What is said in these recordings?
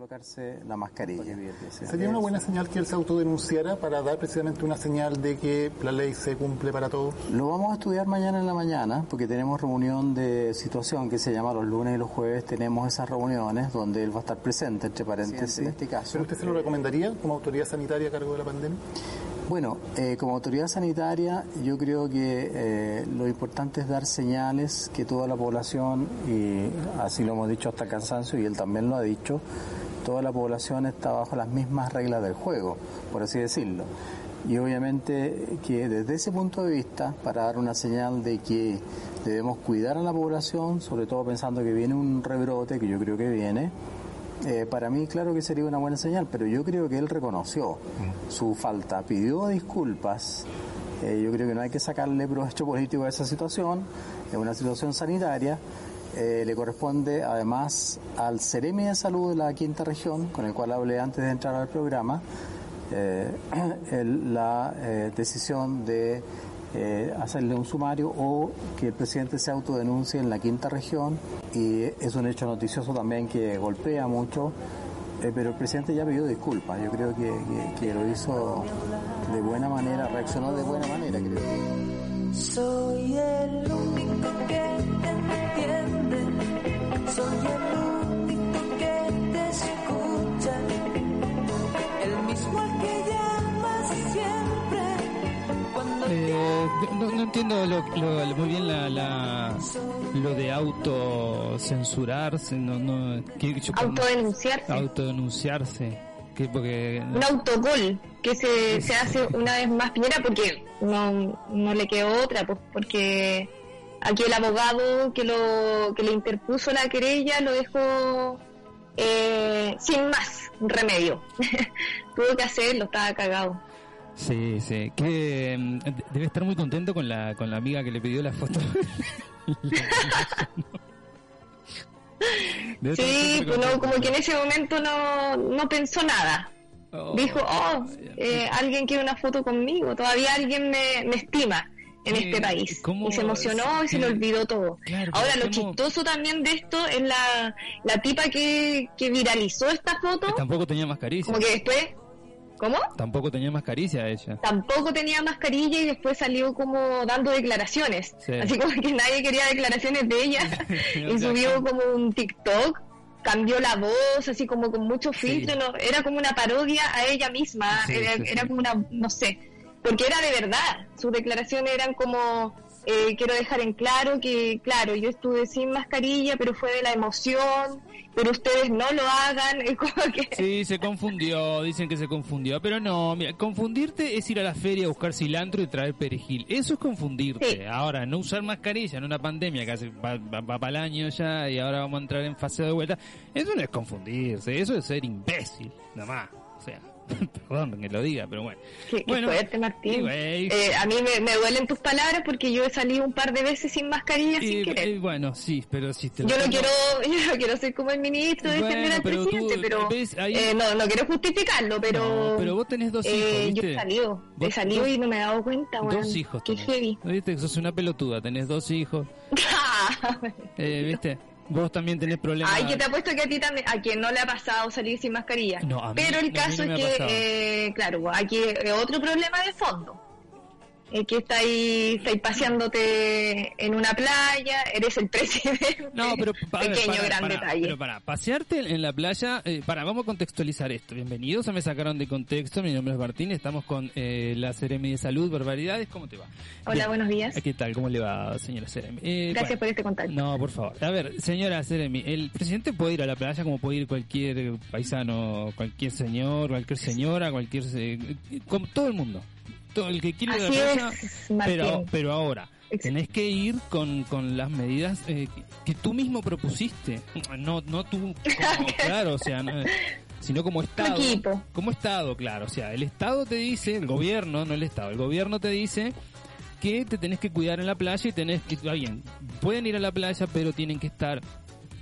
colocarse la mascarilla. ¿Sería una buena señal que él se autodenunciara para dar precisamente una señal de que la ley se cumple para todos? Lo vamos a estudiar mañana en la mañana porque tenemos reunión de situación que se llama los lunes y los jueves. Tenemos esas reuniones donde él va a estar presente, entre paréntesis. en este caso. ¿Pero usted se lo recomendaría como autoridad sanitaria a cargo de la pandemia? Bueno, eh, como autoridad sanitaria yo creo que eh, lo importante es dar señales que toda la población, y así lo hemos dicho hasta cansancio y él también lo ha dicho, toda la población está bajo las mismas reglas del juego, por así decirlo. Y obviamente que desde ese punto de vista, para dar una señal de que debemos cuidar a la población, sobre todo pensando que viene un rebrote, que yo creo que viene, eh, para mí claro que sería una buena señal, pero yo creo que él reconoció su falta, pidió disculpas. Eh, yo creo que no hay que sacarle provecho político a esa situación, es una situación sanitaria. Eh, le corresponde además al Ceremi de Salud de la quinta región, con el cual hablé antes de entrar al programa, la decisión de eh, hacerle un sumario o que el presidente se autodenuncie en la quinta región y es un hecho noticioso también que golpea mucho, eh, pero el presidente ya pidió disculpas, yo creo que, que, lo hizo de buena manera, reaccionó de buena manera, creo. Soy el único que el mismo que Eh, no, entiendo muy bien la, lo de autocensurarse, no, no, autodenunciarse. Autodenunciarse. Que porque... Un autogol que se, se hace una vez más Piñera porque no, no le quedó otra, pues porque aquí el abogado que lo que le interpuso la querella lo dejó eh, sin más remedio. Tuvo que hacerlo, estaba cagado. Sí, sí. Que mm, debe estar muy contento con la, con la amiga que le pidió la foto. sí, pues como que en ese momento no, no pensó nada. Oh, Dijo, oh, eh, alguien quiere una foto conmigo, todavía alguien me, me estima en este país. Y se emocionó y se le olvidó todo. Ahora, lo chistoso también de esto es la, la tipa que, que viralizó esta foto. tampoco tenía mascarilla. Como que después ¿Cómo? Tampoco tenía mascarilla ella. Tampoco tenía mascarilla y después salió como dando declaraciones. Así como que nadie quería declaraciones de ella. y subió como un TikTok, cambió la voz, así como con mucho filtro. era como una parodia a ella misma. era, era como una, no sé. Porque era de verdad. Sus declaraciones eran como eh, quiero dejar en claro que, claro, yo estuve sin mascarilla, pero fue de la emoción, pero ustedes no lo hagan. Es como que... Sí, se confundió, dicen que se confundió, pero no, mira, confundirte es ir a la feria a buscar cilantro y traer perejil. Eso es confundirte. Ahora, no usar mascarilla en una pandemia que hace, va, para el año ya y ahora vamos a entrar en fase de vuelta, eso no es confundirse, eso es ser imbécil, nada más. Perdón que lo diga, pero bueno. Qué, fuerte, Martín. Eh, a mí me, duelen tus palabras porque yo he salido un par de veces sin mascarilla sin querer. bueno, sí, pero si te yo, no quiero, yo no quiero ser como el ministro, defender al presidente, pero eh, no, no quiero justificarlo, pero... pero vos tenés dos eh, hijos, Yo he salido, he salido y no me he dado cuenta, Dos hijos. Qué heavy. Viste, sos una pelotuda, tenés dos hijos. eh, ¿Viste? Vos también tenés problemas. Ay, que te apuesto que a ti también, a quien no le ha pasado salir sin mascarilla. No, a mí, Pero el caso es que, eh, claro, aquí otro problema de fondo eh, que está ahí, está ahí paseándote en una playa, eres el presidente. No, pero pequeño, gran detalle. Pero para, pasearte en la playa, eh, para, vamos a contextualizar esto. Bienvenidos a Me Sacaron de Contexto, mi nombre es Martín, estamos con eh, la Ceremi de Salud, Barbaridades, ¿cómo te va? Hola, buenos días. ¿Qué tal? ¿Cómo le va, señora Ceremi? Eh, Gracias por este contacto. No, por favor. A ver, señora Ceremi, el presidente puede ir a la playa como puede ir cualquier paisano, cualquier señor, cualquier señora, cualquier... como todo el mundo todo el que quiere la pero, pero ahora, tenés que ir con, con las medidas eh, que, tú mismo propusiste. No, no tú, claro, o sea, sino como Estado. Como Estado, claro. O sea, el Estado te dice, el gobierno, no el Estado, el gobierno te dice que te tenés que cuidar en la playa y tenés que, bien, pueden ir a la playa, pero tienen que estar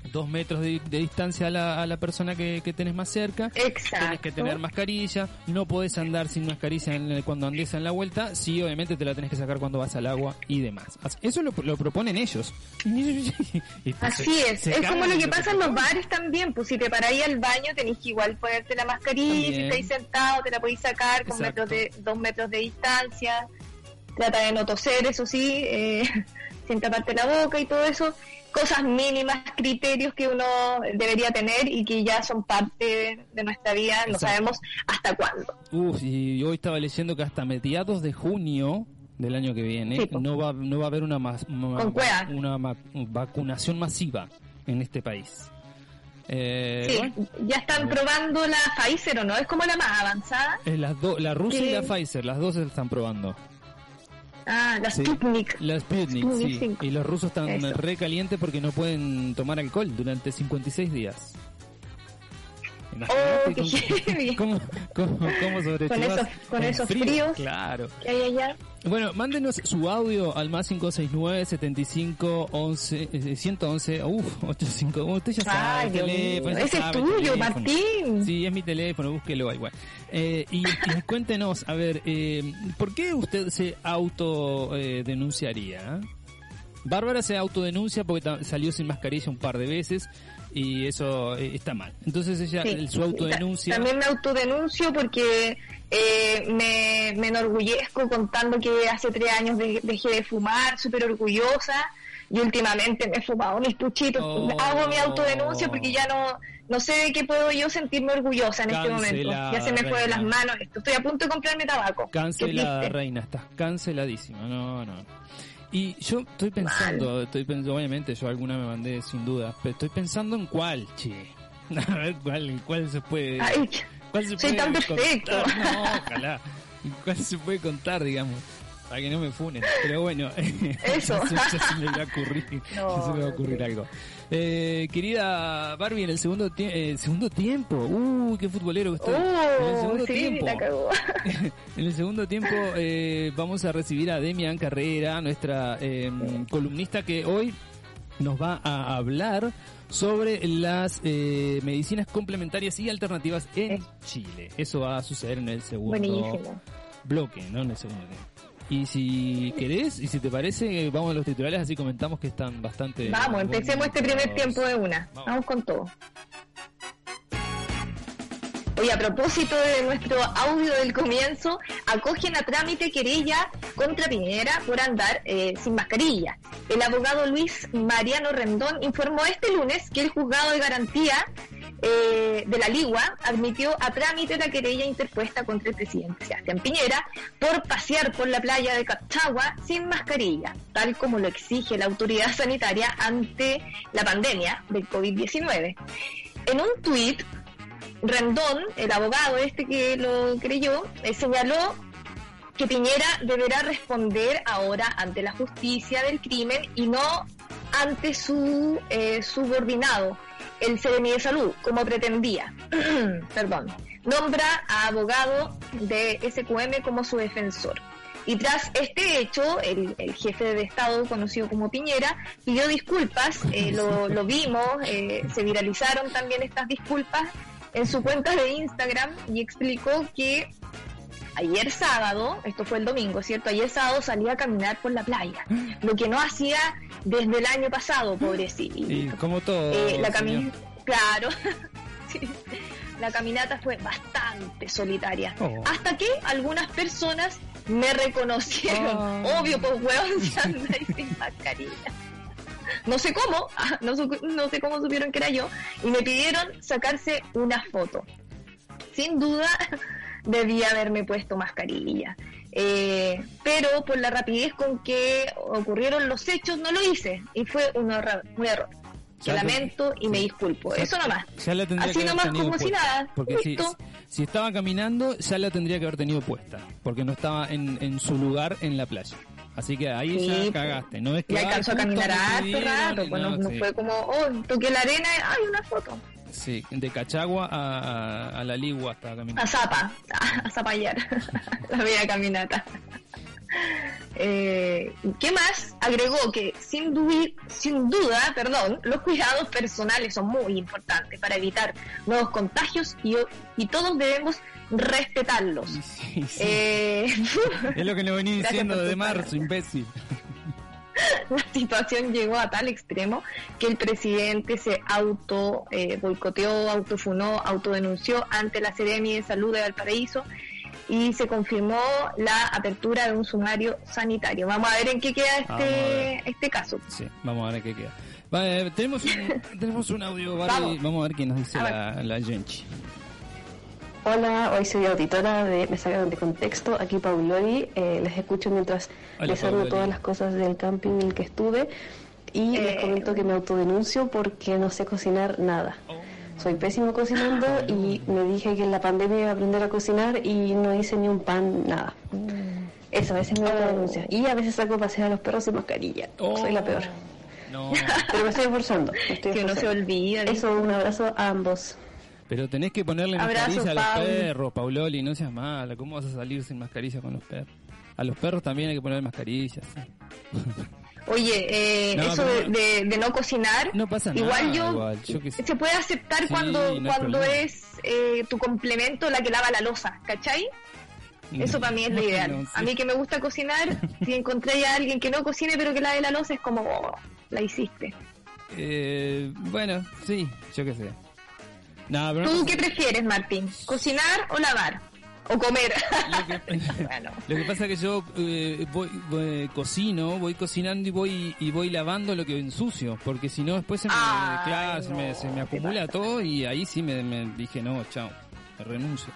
dos metros de, distancia a la, a la persona que, que, tenés más cerca. Exacto. Tienes que tener mascarilla. No podés andar sin mascarilla en, cuando andes en la vuelta. Sí, obviamente te la tenés que sacar cuando vas al agua y demás. Eso lo, lo proponen ellos. Así es. Es como lo que pasa en los bares también. Pues si te paráis al baño tenés que igual ponerte la mascarilla. Si estáis sentado te la podéis sacar con metros de, dos metros de distancia. Trata de no toser, eso sí. Eh, sin taparte la boca y todo eso cosas mínimas, criterios que uno debería tener y que ya son parte de nuestra vida, no sabemos hasta cuándo. Uf, y hoy estaba leyendo que hasta mediados de junio del año que viene no va no va a haber una, más, una, vacunación masiva en este país. Eh, sí, ya están probando la Pfizer o no, es como la más avanzada. Es las la rusa y la Pfizer, las dos se están probando. Ah, la Sputnik. La Sputnik, sí. Y los rusos están re calientes porque no pueden tomar alcohol durante 56 días. Oh, qué cómo, cómo, cómo, con esos, con esos fríos claro. que hay allá. Bueno, mándenos su audio al más 569 75 11 111 uff 85 usted ya sabe el teléfono ese es tuyo Martín sí es mi teléfono búsquelo igual eh, y, y, cuéntenos a ver eh, ¿por qué usted se auto eh, denunciaría? Bárbara se autodenuncia porque salió sin mascarilla un par de veces y eso eh, está mal. Entonces ella, su autodenuncia... También me autodenuncio porque eh, me, me enorgullezco contando que hace tres años dejé de fumar, súper orgullosa, y últimamente me he fumado mis puchitos. Oh. Hago mi autodenuncia porque ya no, no sé de qué puedo yo sentirme orgullosa en este momento. Ya se me fue de las manos esto. Estoy a punto de comprarme tabaco. Cancelada, reina, estás canceladísima. No, no. Y yo estoy pensando, estoy pensando, obviamente yo alguna me mandé sin duda, pero estoy pensando en cuál, che. A ver cuál, cuál se puede. Ay, ¿Cuál se soy tan perfecto. No, ojalá. ¿Cuál se puede contar, digamos? Para que no me funen. Pero bueno, eso. ya, se me va a ocurrir, no, se me va a ocurrir algo. Eh, querida Barbie, en el segundo, eh, segundo tiempo, uy, qué futbolero que estoy. en el segundo tiempo, en el segundo tiempo eh, vamos a recibir a Demian Carrera, nuestra em, columnista que hoy nos va a hablar sobre las eh, medicinas complementarias y alternativas en Chile. Eso va a suceder en el segundo bloque, no en el segundo tiempo. Y si querés, y si te parece, vamos a los titulares, así comentamos que están bastante... Vamos, empecemos este primer tiempo de una. Vamos, con todo. Hoy, a propósito de nuestro audio del comienzo, acogen a trámite querella contra Piñera por andar eh, sin mascarilla. El abogado Luis Mariano Rendón informó este lunes que el juzgado de garantía eh, de la Ligua admitió a trámite la querella interpuesta contra el presidente Sebastián Piñera por pasear por la playa de Cachagua sin mascarilla, tal como lo exige la autoridad sanitaria ante la pandemia del COVID-19. En un tuit, Rendón, el abogado este que lo creyó, eh, señaló que Piñera deberá responder ahora ante la justicia del crimen y no ante su eh, subordinado el CDMI de Salud, como pretendía. Perdón. Nombra a abogado de SQM como su defensor. Y tras este hecho, el, jefe de Estado, conocido como Piñera, pidió disculpas, eh, lo, lo, vimos, eh, se viralizaron también estas disculpas en su cuenta de Instagram y explicó que ayer sábado, esto fue el domingo, ¿cierto? Ayer sábado salía a caminar por la playa, lo que no hacía desde el año pasado, pobrecito. Sí, como todo. Eh, la caminata, claro. La caminata fue bastante solitaria. Oh. Hasta que algunas personas me reconocieron. Oh. Obvio, pues huevón, se anda sin mascarilla. No sé cómo, no, no sé cómo supieron que era yo, y me pidieron sacarse una foto. Sin duda, debía haberme puesto mascarilla. Eh, pero por la rapidez con que ocurrieron los hechos no lo hice y fue un error. Un error. Que lamento y me disculpo. Eso nomás. Así nomás como si nada. Porque si, estaba caminando, ya la tendría que haber tenido puesta. Porque no estaba en, en su lugar en la playa. Así que ahí ya pues. cagaste. No es que. Y alcanzó a caminar harto rato, pues no, fue como, oh, toqué la arena hay una foto. Sí, de Cachagua a, a, la Ligua hasta caminar. A Zapa, a Zapallar, la media caminata. Eh, ¿Qué más? Agregó que sin, sin duda, perdón, los cuidados personales son muy importantes para evitar nuevos contagios y, y todos debemos respetarlos. Eh, es lo que le venía diciendo de marzo, imbécil. La situación llegó a tal extremo que el presidente se auto eh, boicoteó, autofunó, autodenunció ante la Seremi de Salud de Valparaíso y se confirmó la apertura de un sumario sanitario. Vamos a ver en qué queda este, este caso. Sí, vamos a ver en qué queda. Vale, tenemos, un, tenemos un audio, vamos. vamos. a ver qué nos dice la, la Genchi. Hola, hoy soy auditora de Me sacaron de contexto, aquí Paulori, eh, les escucho mientras les hablo todas las cosas del camping en el que estuve y les eh. comento que me autodenuncio porque no sé cocinar nada. Oh. Soy pésimo cocinando y me dije que en la pandemia iba a aprender a cocinar y no hice ni un pan, nada. Eso, a veces me autodenuncia. Y a veces saco a pasear a los perros sin mascarilla. Soy la peor. No. Pero me estoy esforzando. que no se olvide. Eso, un abrazo a ambos. Pero tenés que ponerle mascarilla a los perros, Pauloli, no seas mala. ¿Cómo vas a salir sin mascarilla con los perros? A los perros también hay que poner mascarillas. Oye, eh, eso de, no cocinar, no pasa igual yo, se puede aceptar cuando cuando es eh, tu complemento la que lava la losa, ¿cachai? Eso para mí es lo ideal. A mí que me gusta cocinar, si encontré a alguien que no cocine pero que lave la losa, es como, oh, la hiciste. Eh, bueno, sí, yo qué sé. ¿Tú qué prefieres, Martín? ¿Cocinar o lavar? o comer. Lo que, pasa es que yo eh, voy, cocino, voy cocinando y voy y voy lavando lo que ensucio, porque si no después se me, se me, acumula todo y ahí sí me, me dije no, chao, renuncio.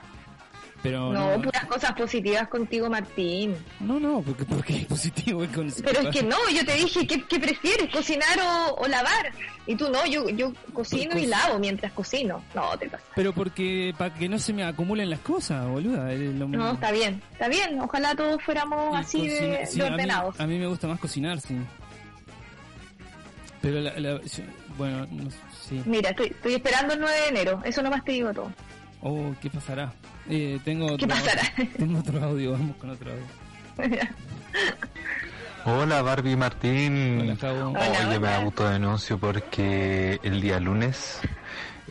Pero no, puras cosas positivas contigo, Martín. No, no, porque, porque es positivo. Con... Pero es que no, yo te dije, ¿qué, qué prefieres, cocinar o, lavar? Y tú no, yo, yo cocino y lavo mientras cocino. No, te pasa. Pero porque, para que no se me acumulen las cosas, boluda. No, está bien, está bien. Ojalá todos fuéramos así de, ordenados. A mí, me gusta más cocinar, sí. Pero, la, bueno, no, sí. Mira, estoy, estoy esperando el 9 de enero. Eso nomás te digo todo. Oh, ¿qué pasará? Eh, tengo otro, ¿Qué pasará? Tengo otro audio, vamos con otro audio. Hola Barbie Martín. Hola, Oye, me autodenuncio porque el día lunes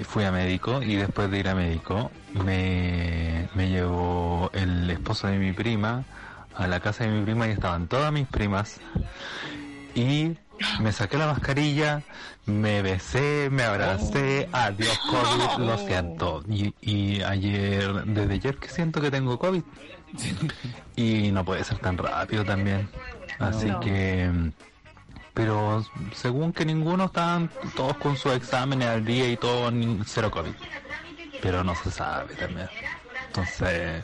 fui a médico y después de ir a médico me, me llevó el esposo de mi prima a la casa de mi prima y estaban todas mis primas y me saqué la mascarilla, me besé, me abracé, oh. adiós COVID, lo siento. Y, y ayer, desde ayer que siento que tengo COVID. y no puede ser tan rápido también. Así que, pero según que ninguno estaban todos con sus exámenes al día y todo, cero COVID. Pero no se sabe también. Entonces,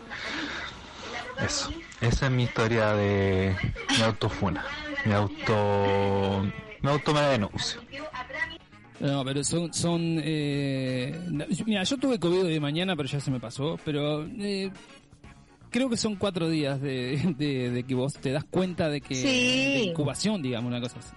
eso. Esa es mi historia de mi autofuna me auto me auto me denuncio. No, pero son, son eh, mira, yo tuve COVID de mañana, pero ya se me pasó, pero eh, creo que son cuatro días de, de, que vos te das cuenta de que de incubación, digamos, una cosa así.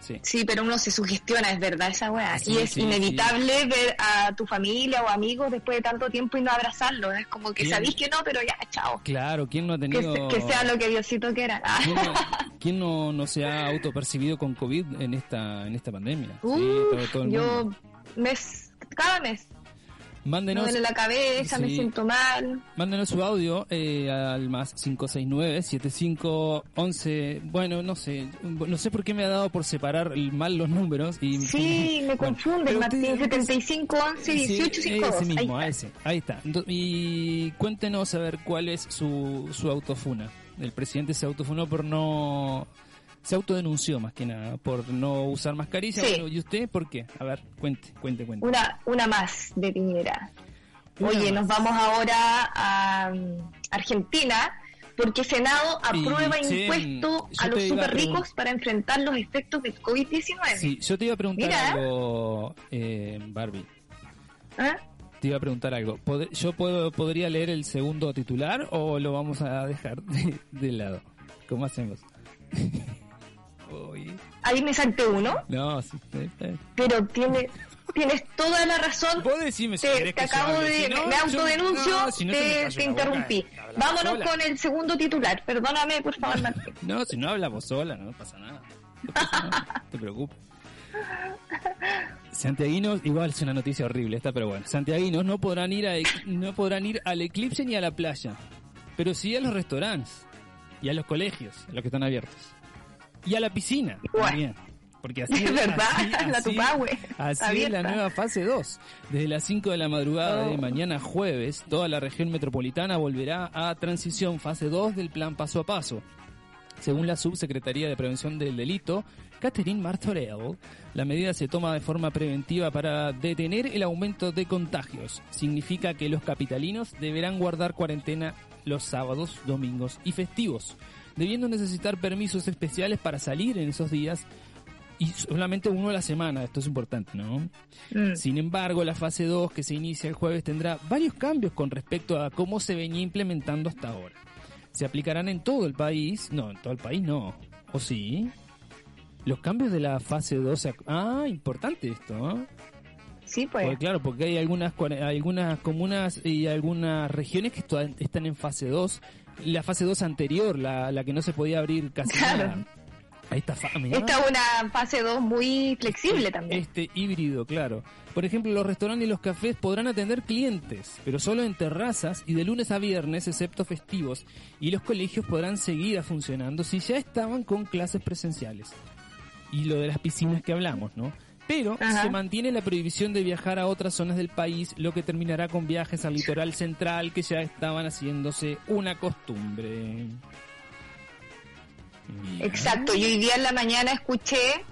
Sí. pero uno se sugestiona, es verdad esa weá. y es inevitable ver a tu familia o amigos después de tanto tiempo y no abrazarlo. Es como que sabéis que no, pero ya, chao. Claro, ¿quién no ha tenido... Que, sea lo que Diosito quiera. ¿Quién, no, no, se ha autopercibido con COVID en esta, en esta pandemia? yo mes, cada mes. Mándenos. Me duele la cabeza, me siento mal. Mándenos su audio eh, al más 569-7511. Bueno, no sé. No sé por qué me ha dado por separar mal los números. Y, sí, me confunde, Martín. 7511 1852. Ese mismo, ahí ese. Ahí está. Y cuéntenos a ver cuál es su, su autofuna. El presidente se autofunó por no se autodenunció más que nada por no usar mascarilla. ¿Y usted por qué? A ver, cuente, cuente, cuente. Una, una más de Piñera. Oye, nos vamos ahora a um, Argentina porque Senado aprueba impuesto a los super ricos para enfrentar los efectos del COVID-19. Sí, yo te iba a preguntar algo, eh, Barbie. ¿Ah? Te iba a preguntar algo. ¿Yo puedo, podría leer el segundo titular o lo vamos a dejar de lado? ¿Cómo hacemos? Ahí me salté uno. No, sí. Pero tiene, tienes toda la razón. Vos decime si te, te acabo de. me autodenuncio, te, interrumpí. Vámonos con el segundo titular. Perdóname, por favor, Martín. no, si no habla vos sola, no pasa nada. No, pasa nada. te preocupes. Santiaguinos, igual es una noticia horrible esta, pero bueno. Santiaguinos no podrán ir a, no podrán ir al eclipse ni a la playa, pero sí a los restaurantes y a los colegios, a los que están abiertos. Y a la piscina también. Porque así es verdad, así, la Así es la nueva fase 2. Desde las 5 de la madrugada de oh. mañana jueves, toda la región metropolitana volverá a transición fase 2 del plan paso a paso. Según la Subsecretaría de Prevención del Delito, Catherine Martorell, la medida se toma de forma preventiva para detener el aumento de contagios. Significa que los capitalinos deberán guardar cuarentena los sábados, domingos y festivos, debiendo necesitar permisos especiales para salir en esos días y solamente uno a la semana, esto es importante, ¿no? Mm. Sin embargo, la fase 2 que se inicia el jueves tendrá varios cambios con respecto a cómo se venía implementando hasta ahora. Se aplicarán en todo el país, no, en todo el país no, ¿o sí? Los cambios de la fase 2, ah, importante esto, ¿no? Sí, pues. claro, porque hay algunas algunas comunas y algunas regiones que están en fase 2. La fase 2 anterior, la, la que no se podía abrir casi nada. Está Esta es una fase 2 muy flexible también. Este híbrido, claro. Por ejemplo, los restaurantes y los cafés podrán atender clientes, pero solo en terrazas y de lunes a viernes, excepto festivos. Y los colegios podrán seguir funcionando si ya estaban con clases presenciales. Y lo de las piscinas que hablamos, ¿no? Pero se mantiene la prohibición de viajar a otras zonas del país, lo que terminará con viajes al litoral central que ya estaban haciéndose una costumbre. Exacto, y hoy día en la mañana escuché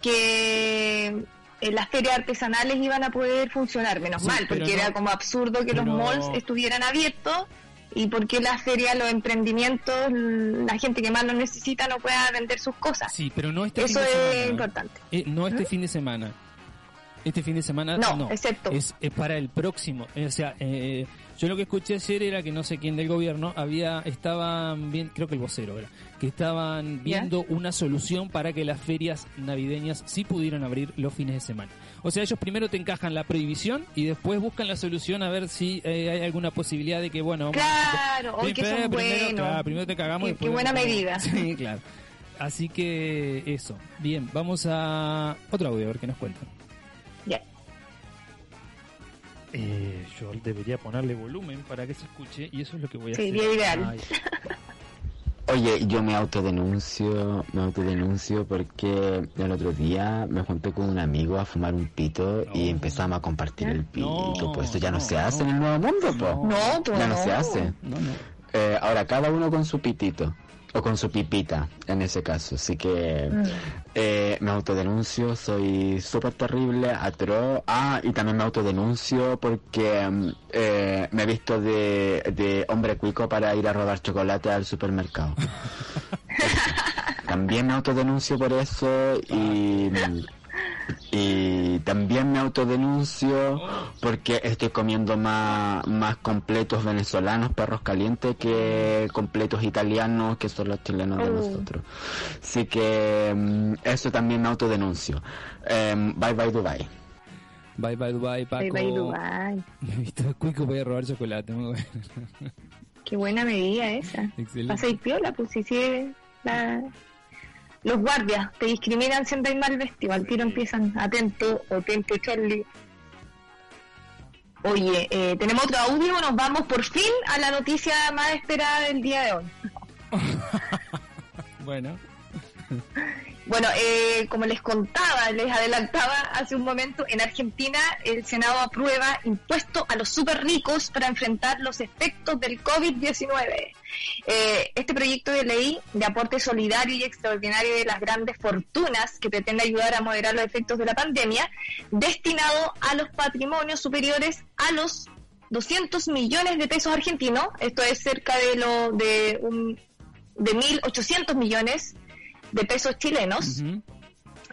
que eh, las ferias artesanales iban a poder funcionar, menos mal, porque era como absurdo que los malls estuvieran abiertos y porque las ferias, los emprendimientos, la gente que más lo necesita no pueda vender sus cosas. Sí, pero no este Eso fin de es semana. importante. Eh, no este ¿Mm? fin de semana. Este fin de semana no, excepto. Es, para el próximo. Eh, o sea, eh, yo lo que escuché ayer era que no sé quién del gobierno había estaban bien, creo que el vocero era, que estaban viendo una solución para que las ferias navideñas sí pudieran abrir los fines de semana. O sea, ellos primero te encajan la prohibición y después buscan la solución a ver si eh, hay alguna posibilidad de que, bueno... Claro, hoy que son primero, primero te cagamos. Qué, qué buena medida. Sí, claro. Así que eso. Bien, vamos a otro audio a ver qué nos cuentan. Eh, yo debería ponerle volumen para que se escuche y eso es lo que voy a hacer. Ideal. Oye, yo me autodenuncio, me autodenuncio porque el otro día me junté con un amigo a fumar un pito y empezamos a compartir el pito. pues esto ya no, se hace en el nuevo mundo, pues. No, pues ya no, se hace. Eh, ahora cada uno con su pitito o con su pipita en ese caso. Así que mm. eh, me autodenuncio, soy súper terrible, atroz. Ah, y también me autodenuncio porque mm, eh, me he visto de, de hombre cuico para ir a robar chocolate al supermercado. también me autodenuncio por eso y... Y también me autodenuncio porque estoy comiendo más, más completos venezolanos, perros calientes, que completos italianos, que son los chilenos de oh. nosotros. Así que mm, eso también me autodenuncio. Em, bye bye Dubai. Bye bye Dubai, Paco. Bye bye Dubai. Me he visto cuico voy a robar chocolate. Qué buena medida esa. Excelente. Pasa y piola, pues si la, los guardias te discriminan si andáis mal vestido, al tiro empiezan atento o atento Charlie. Oye, eh, tenemos otro audio, nos vamos por fin a la noticia más esperada del día de hoy. bueno. Bueno, eh, como les contaba, les adelantaba hace un momento, en Argentina el Senado aprueba impuesto a los super ricos para enfrentar los efectos del COVID-19. Eh, este proyecto de ley de aporte solidario y extraordinario de las grandes fortunas que pretende ayudar a moderar los efectos de la pandemia, destinado a los patrimonios superiores a los 200 millones de pesos argentinos, esto es cerca de lo de un de 1.800 millones de pesos chilenos,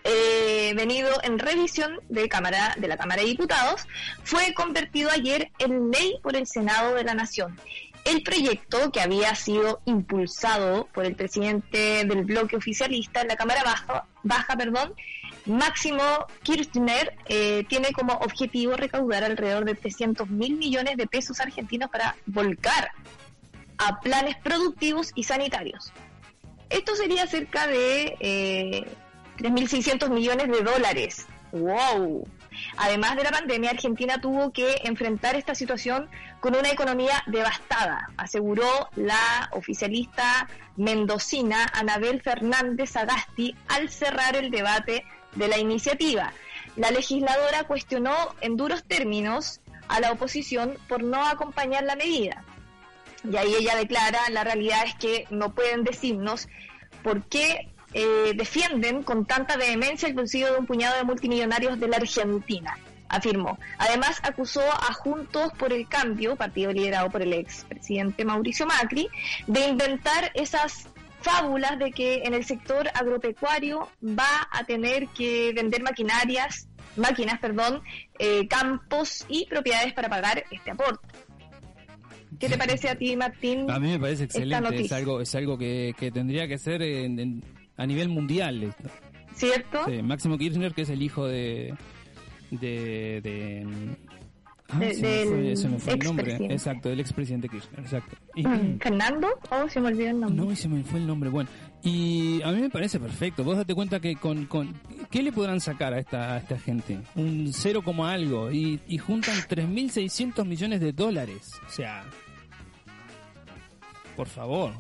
eh, venido en revisión de, cámara, de la Cámara de Diputados, fue convertido ayer en ley por el Senado de la Nación. El proyecto, que había sido impulsado por el presidente del bloque oficialista en la Cámara Baja, baja perdón, Máximo Kirchner, eh, tiene como objetivo recaudar alrededor de 300 mil millones de pesos argentinos para volcar a planes productivos y sanitarios. Esto sería cerca de eh, 3.600 millones de dólares. ¡Wow! Además de la pandemia, Argentina tuvo que enfrentar esta situación con una economía devastada, aseguró la oficialista mendocina Anabel Fernández Agasti al cerrar el debate de la iniciativa. La legisladora cuestionó en duros términos a la oposición por no acompañar la medida. Y ahí ella declara, la realidad es que no pueden decirnos por qué eh, defienden con tanta vehemencia el bolsillo de un puñado de multimillonarios de la Argentina, afirmó. Además, acusó a Juntos por el Cambio, partido liderado por el expresidente Mauricio Macri, de inventar esas fábulas de que en el sector agropecuario va a tener que vender maquinarias, máquinas, perdón, eh, campos y propiedades para pagar este aporte. ¿Qué te parece a ti, Martín? A mí me parece excelente, es algo, es algo que, tendría que ser en, a nivel mundial. ¿Cierto? Sí, Máximo Kirchner, que es el hijo de... de, de Ah, se, me fue, el nombre. Exacto, del expresidente Kirchner. Exacto. Mm, ¿Fernando? Oh, se me olvidó el nombre. No, se me fue el nombre. Bueno, y a mí me parece perfecto. Vos date cuenta que con. con ¿Qué le podrán sacar a esta, a esta gente? Un cero como algo. Y, y juntan 3.600 millones de dólares. O sea. Por favor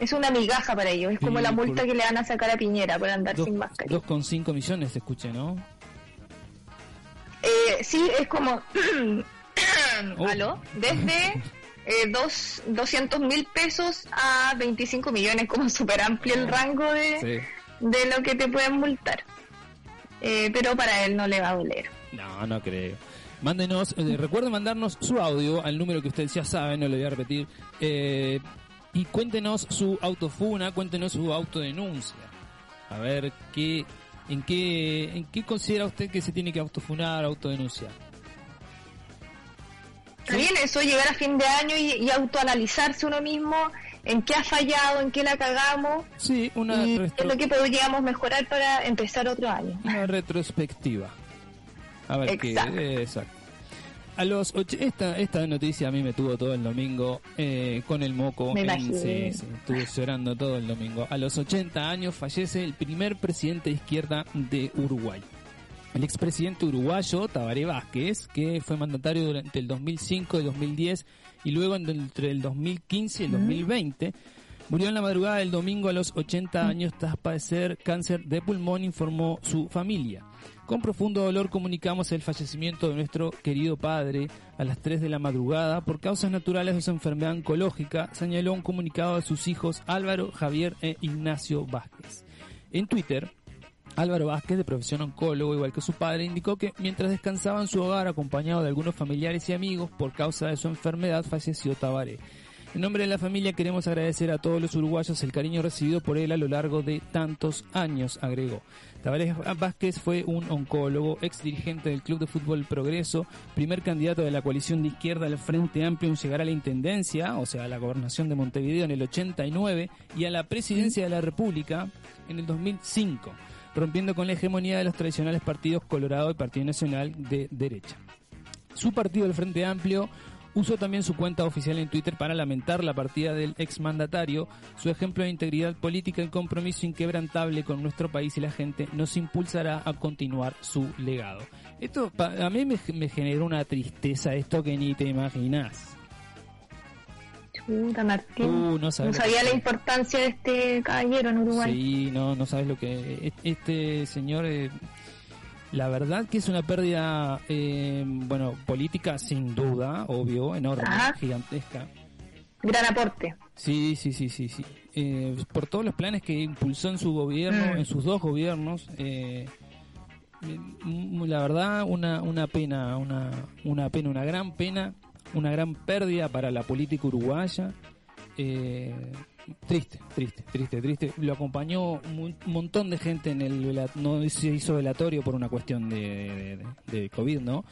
es una migaja para ellos. Es como la multa que le van a sacar a Piñera por andar sin mascarilla. 2,5 millones, te escuché, ¿no? Eh, sí, es como... Oh. ¿Aló? Desde eh, dos, 200 mil pesos a 25 millones, como súper amplio el rango de, de lo que te pueden multar. Eh, pero para él no le va a doler. No, no creo. Mándenos, eh, recuerden mandarnos su audio al número que ustedes ya saben, no lo voy a repetir. Y cuéntenos su autofuna, cuéntenos su autodenuncia. A ver qué en qué en qué considera usted que se tiene que autofunar, autodenunciar. También eso, llegar a fin de año y, autoanalizarse uno mismo en qué ha fallado, en qué la cagamos. Sí, una y es lo que podríamos mejorar para empezar otro año. Una retrospectiva. A ver exacto. qué. exacto. A los esta, esta noticia a mí me tuvo todo el domingo eh, con el moco. Me sí, sí, estuve llorando todo el domingo. A los 80 años fallece el primer presidente de izquierda de Uruguay. El expresidente uruguayo Tabaré Vázquez, que fue mandatario durante el 2005 y 2010 y luego entre el 2015 y el 2020, murió en la madrugada del domingo a los 80 años tras padecer cáncer de pulmón, informó su familia. Con profundo dolor comunicamos el fallecimiento de nuestro querido padre a las 3 de la madrugada por causas naturales de su enfermedad oncológica, señaló un comunicado de sus hijos Álvaro, Javier e Ignacio Vázquez. En Twitter, Álvaro Vázquez, de profesión oncólogo, igual que su padre, indicó que mientras descansaba en su hogar acompañado de algunos familiares y amigos por causa de su enfermedad, falleció Tabaré. En nombre de la familia queremos agradecer a todos los uruguayos el cariño recibido por él a lo largo de tantos años, agregó. Tavares Vázquez fue un oncólogo, ex dirigente del Club de Fútbol Progreso, primer candidato de la coalición de izquierda al Frente Amplio en llegar a la intendencia, o sea, a la gobernación de Montevideo en el 89 y a la presidencia de la República en el 2005, rompiendo con la hegemonía de los tradicionales partidos Colorado y Partido Nacional de derecha. Su partido, el Frente Amplio, Usó también su cuenta oficial en Twitter para lamentar la partida del exmandatario. Su ejemplo de integridad política y compromiso inquebrantable con nuestro país y la gente nos impulsará a continuar su legado. Esto a mí me, generó una tristeza, esto que ni te imaginas. Martín. Uh, no, sabía la importancia de este caballero en Uruguay. Sí, no, no sabes lo que... Este señor... Eh, la verdad que es una pérdida, eh, bueno, política sin duda, obvio, enorme, gigantesca. Gran aporte. Sí, sí, sí, sí, sí. Eh, por todos los planes que impulsó en su gobierno, mm. en sus dos gobiernos, eh, la verdad una, una pena, una, una pena, una gran pena, una gran pérdida para la política uruguaya. Eh, triste, triste, triste, triste. Lo acompañó un montón de gente en el no se hizo velatorio por una cuestión de, de, COVID, ¿no?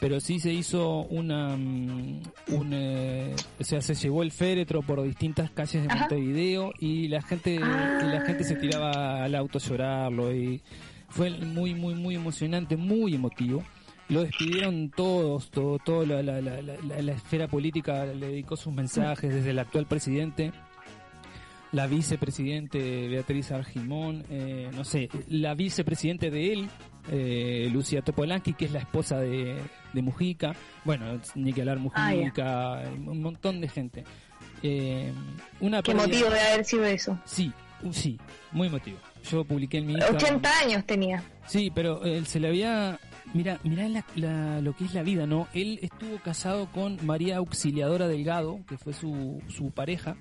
pero sí se hizo una, mm, un, eh, o sea, se llevó el féretro por distintas calles de Montevideo y la gente, la gente se tiraba al auto a llorarlo y fue muy, muy, muy emocionante, muy emotivo. Lo despidieron todos, todo, todo la, la, la, la, esfera política le dedicó sus mensajes desde el actual presidente la vicepresidente Beatriz Argimón, eh, no sé, la vicepresidente de él, eh, Lucia Topolanqui, que es la esposa de, Mujica, bueno, ni que hablar ah, Mujica, un montón de gente. Eh, una ¿Qué motivo de haber sido eso? Sí, sí, muy motivo. Yo publiqué en mi 80 años tenía. Sí, pero él se le había... Mira, mira lo que es la vida, ¿no? Él estuvo casado con María Auxiliadora Delgado, que fue su, su pareja,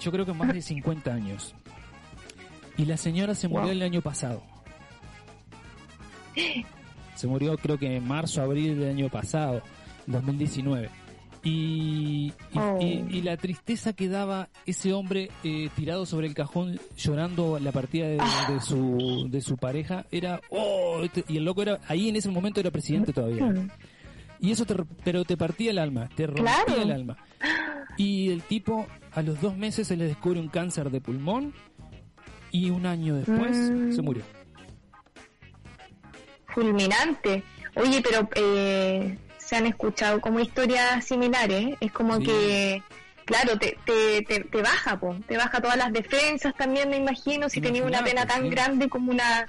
yo creo que más de 50 años. Y la señora se murió el año pasado. Se murió creo que en marzo, abril del año pasado, 2019. Y, oh. y, la tristeza que daba ese hombre eh, tirado sobre el cajón llorando la partida de, ah. su, de su pareja era, oh, este, y el loco era, ahí en ese momento era presidente todavía. Mm. Y eso te, pero te partía el alma, te rompía el alma. Y el tipo a los dos meses se le descubre un cáncer de pulmón y un año después mm. se murió. Fulminante. Oye, pero eh, se han escuchado como historias similares. Es como que, claro, te, te, te, baja, po. te baja todas las defensas también, me imagino, si tenía una pena tan grande como una,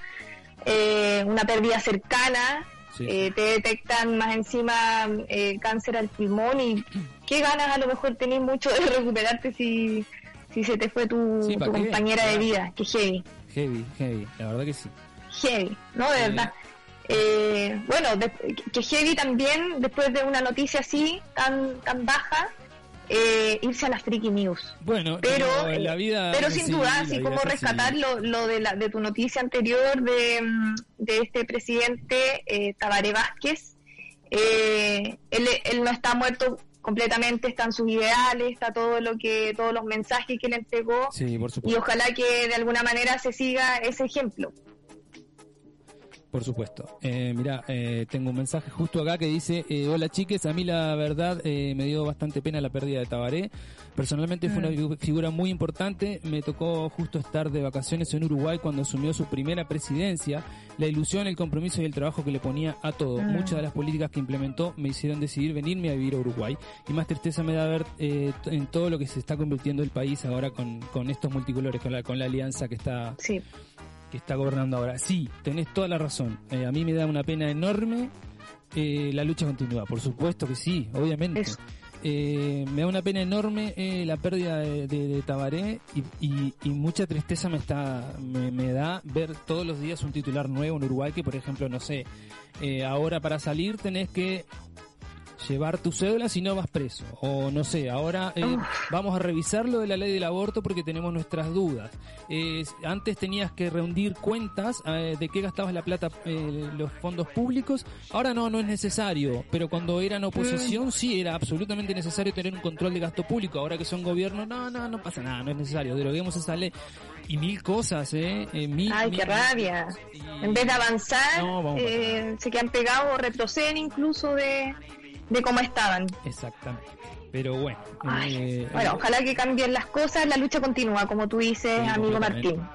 eh, una pérdida cercana. Eh, te detectan más encima eh, cáncer al pulmón y qué ganas a lo mejor tenés mucho de recuperarte si, si se te fue tu, compañera de vida, que heavy. Heavy, heavy, la verdad que sí. Heavy, ¿no? De verdad. Eh, bueno, que heavy también, después de una noticia así, tan, tan baja, eh, irse a las freaky news. Bueno, pero, la vida pero sin duda, así como rescatar lo, lo de, la, de tu noticia anterior de, mm, de este presidente eh, Tabaré Vázquez, eh, él, él no está muerto completamente están sus ideales, está todo lo que, todos los mensajes que le entregó y ojalá que de alguna manera se siga ese ejemplo. Por supuesto. Eh, mira, eh, tengo un mensaje justo acá que dice, eh, hola chiques, a mí la verdad eh, me dio bastante pena la pérdida de Tabaré. Personalmente fue una mm. figura muy importante. Me tocó justo estar de vacaciones en Uruguay cuando asumió su primera presidencia. La ilusión, el compromiso y el trabajo que le ponía a todo. Mm. Muchas de las políticas que implementó me hicieron decidir venirme a vivir a Uruguay. Y más tristeza me da ver en todo lo que se está convirtiendo el país ahora con, con estos multicolores, con la, con la alianza que está... Sí que está gobernando ahora. Sí, tenés toda la razón. Eh, a mí me da una pena enorme eh, la lucha continua. Por supuesto que sí, obviamente. Eh, me da una pena enorme la pérdida de, Tabaré y, mucha tristeza me está me, da ver todos los días un titular nuevo en Uruguay que por ejemplo no sé ahora para salir tenés que llevar tu cédula si no vas preso. O no sé, ahora eh, vamos a revisar lo de la ley del aborto porque tenemos nuestras dudas. Eh, antes tenías que reunir cuentas eh, de qué gastabas la plata, los fondos públicos. Ahora no, no es necesario. Pero cuando eran oposición sí era absolutamente necesario tener un control de gasto público. Ahora que son gobierno, no, no, no pasa nada, no es necesario. Deroguemos esa ley. Y mil cosas, ¿eh? mil, Ay, qué rabia. En vez de avanzar, se quedan pegados o retroceden incluso de de cómo estaban. Exactamente. Pero bueno. Eh, bueno, ojalá que cambien las cosas, la lucha continúa, como tú dices, amigo Martín.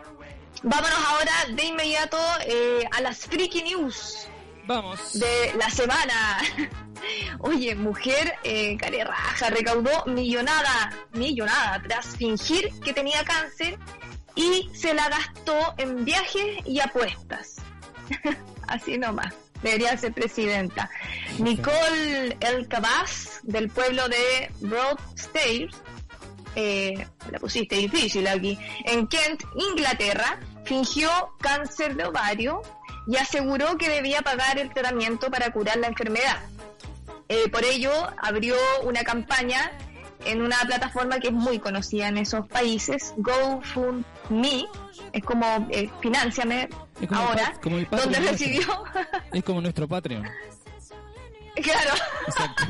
Vámonos ahora de inmediato eh, a las freaky news. Vamos. De la semana. Oye, mujer eh, raja recaudó millonada, millonada, tras fingir que tenía cáncer y se la gastó en viajes y apuestas. Así nomás debería ser presidenta. Nicole El Cabaz, del pueblo de Broadstairs, eh, la pusiste difícil aquí, en Kent, Inglaterra, fingió cáncer de ovario y aseguró que debía pagar el tratamiento para curar la enfermedad. Eh, por ello, abrió una campaña en una plataforma que es muy conocida en esos países, GoFundMe, es como eh, Financiame ahora, donde recibió... es como nuestro Patreon. Claro. Exacto.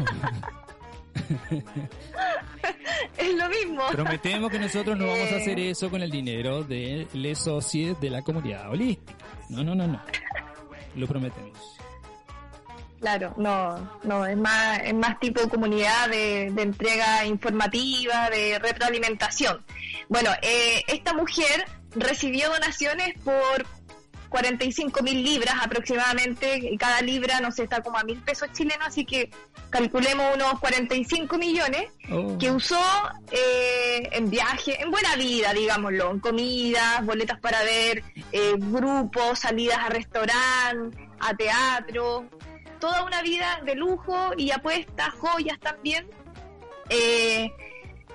es lo mismo. Prometemos que nosotros no vamos a hacer eh. eso con el dinero de les socios de la comunidad holística. No, no, no, no. Lo prometemos. Claro, no, no, es más, es más tipo comunidad de, entrega informativa, de retroalimentación. Bueno, eh, esta mujer recibió donaciones por 45 mil libras aproximadamente, y cada libra, no sé, está como a mil pesos chilenos, así que calculemos unos 45 millones oh. que usó eh, en viaje, en buena vida, digámoslo, en comidas, boletas para ver, eh, grupos, salidas a restaurante, a teatro, toda una vida de lujo y apuestas, joyas también. Eh,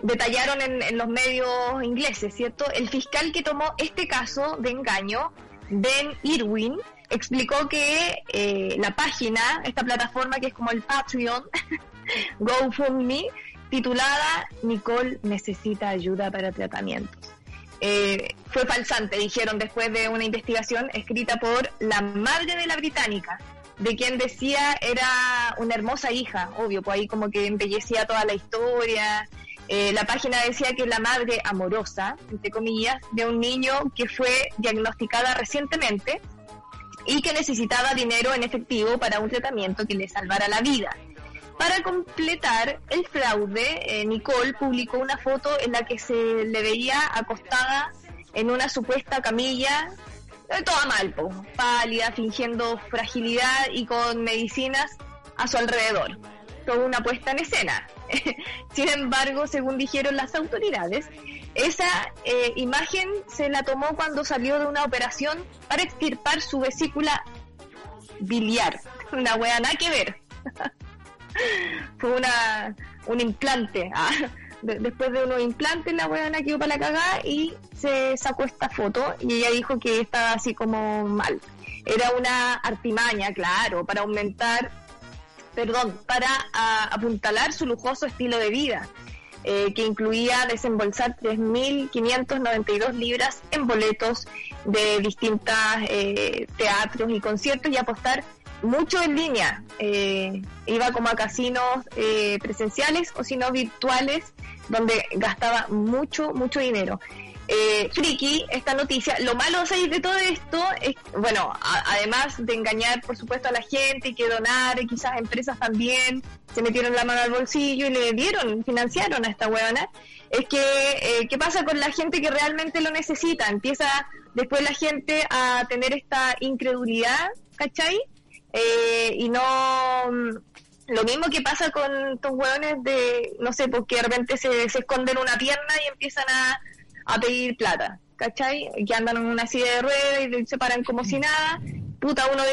detallaron en, los medios ingleses, ¿cierto? El fiscal que tomó este caso de engaño Ben Irwin, explicó que eh, la página, esta plataforma que es como el Patreon, GoFundMe, titulada Nicole necesita ayuda para tratamientos. Eh, fue falsante, dijeron después de una investigación escrita por la madre de la británica, de quien decía era una hermosa hija, obvio, pues ahí como que embellecía toda la historia, eh, la página decía que la madre amorosa, entre comillas, de un niño que fue diagnosticada recientemente y que necesitaba dinero en efectivo para un tratamiento que le salvara la vida. Para completar el fraude, eh, Nicole publicó una foto en la que se le veía acostada en una supuesta camilla, toda mal, pálida, fingiendo fragilidad y con medicinas a su alrededor. Toda una puesta en escena. Sin embargo, según dijeron las autoridades, esa eh, imagen se la tomó cuando salió de una operación para extirpar su vesícula biliar. Una wea nada que ver. Fue una, un implante. Ah, después de unos implantes, la weona quedó para la cagada y se sacó esta foto y ella dijo que estaba así como mal. Era una artimaña, claro, para aumentar perdón, para apuntalar su lujoso estilo de vida, eh, que incluía desembolsar 3.592 libras en boletos de distintos eh, teatros y conciertos y apostar mucho en línea. Eh, iba como a casinos presenciales o si no virtuales, donde gastaba mucho, mucho dinero eh, friki esta noticia. Lo malo de todo esto es, bueno, además de engañar, por supuesto, a la gente y que donar, y quizás empresas también se metieron la mano al bolsillo y le dieron, financiaron a esta huevona, es que, eh, ¿qué pasa con la gente que realmente lo necesita? Empieza después la gente a tener esta incredulidad, ¿cachai? Eh, y no mm, lo mismo que pasa con estos hueones de, no sé, porque de repente se, se esconden una pierna y empiezan a, pedir plata, ¿cachai? Que andan en una silla de ruedas y se paran como si nada. Puta, uno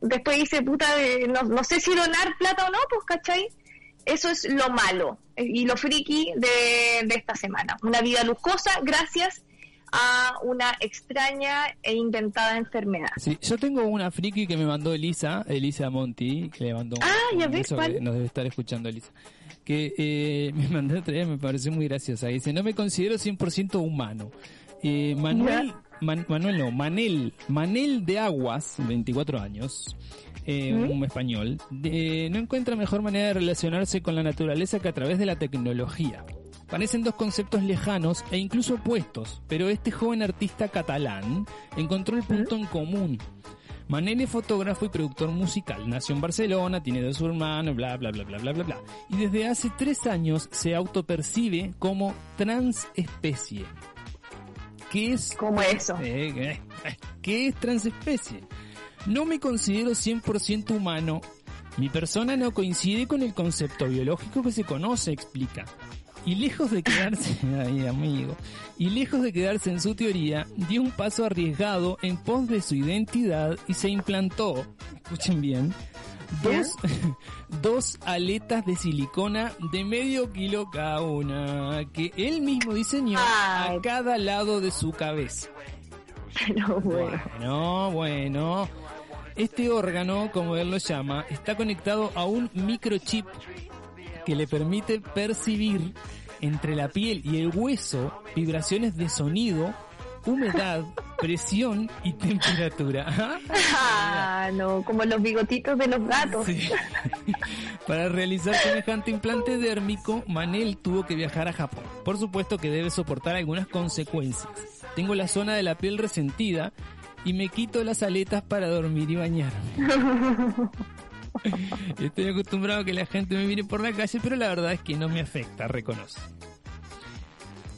después dice, puta, no, no sé si donar plata o no, pues, ¿cachai? Eso es lo malo y lo friki de, de esta semana. Una vida lujosa gracias a una extraña e inventada enfermedad. Sí, yo tengo una friki que me mandó Elisa, Elisa Monti, que le mandó. Ah, ya ves cuál. Nos debe estar escuchando Elisa que eh, me mandó otra vez, me pareció muy graciosa. Dice, no me considero 100% humano. Eh, Manuel, Manuel no, Manel, Manel de Aguas, 24 años, eh, un español, no encuentra mejor manera de relacionarse con la naturaleza que a través de la tecnología. Parecen dos conceptos lejanos e incluso opuestos, pero este joven artista catalán encontró el punto en común Manel es fotógrafo y productor musical. Nació en Barcelona, tiene dos hermanos, bla, bla, bla, bla, bla, bla, bla. Y desde hace tres años se autopercibe como transespecie. ¿Qué es? ¿Cómo eso? Eh, eh, eh, ¿Qué es transespecie? No me considero 100% humano. Mi persona no coincide con el concepto biológico que se conoce, explica. Y lejos de quedarse, ay amigo, y lejos de quedarse en su teoría, dio un paso arriesgado en pos de su identidad y se implantó, escuchen bien, dos, dos aletas de silicona de medio kilo cada una, que él mismo diseñó a cada lado de su cabeza. No, bueno. bueno, bueno. Este órgano, como él lo llama, está conectado a un microchip que le permite percibir entre la piel y el hueso vibraciones de sonido, humedad, presión y temperatura. Ah, no, como los bigotitos de los gatos. Para realizar semejante implante dérmico, Manel tuvo que viajar a Japón. Por supuesto que debe soportar algunas consecuencias. Tengo la zona de la piel resentida y me quito las aletas para dormir y bañarme. Estoy acostumbrado a que la gente me mire por la calle, pero la verdad es que no me afecta, reconoce.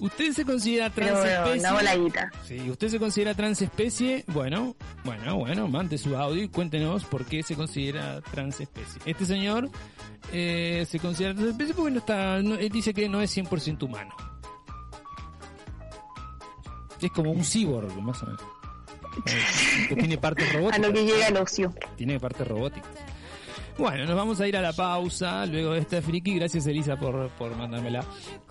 ¿Usted se considera transespecie? Una Sí, ¿usted se considera transespecie? Bueno, bueno, bueno, mande su audio y cuéntenos por qué se considera transespecie. Este señor eh, se considera transespecie porque no está, él dice que no es 100% humano. Es como un cyborg, más o menos. Que tiene parte robótica. A lo que llega el ocio. Tiene parte robótica. Bueno, nos vamos a ir a la pausa luego de esta friki. Gracias Elisa por, por mandármela.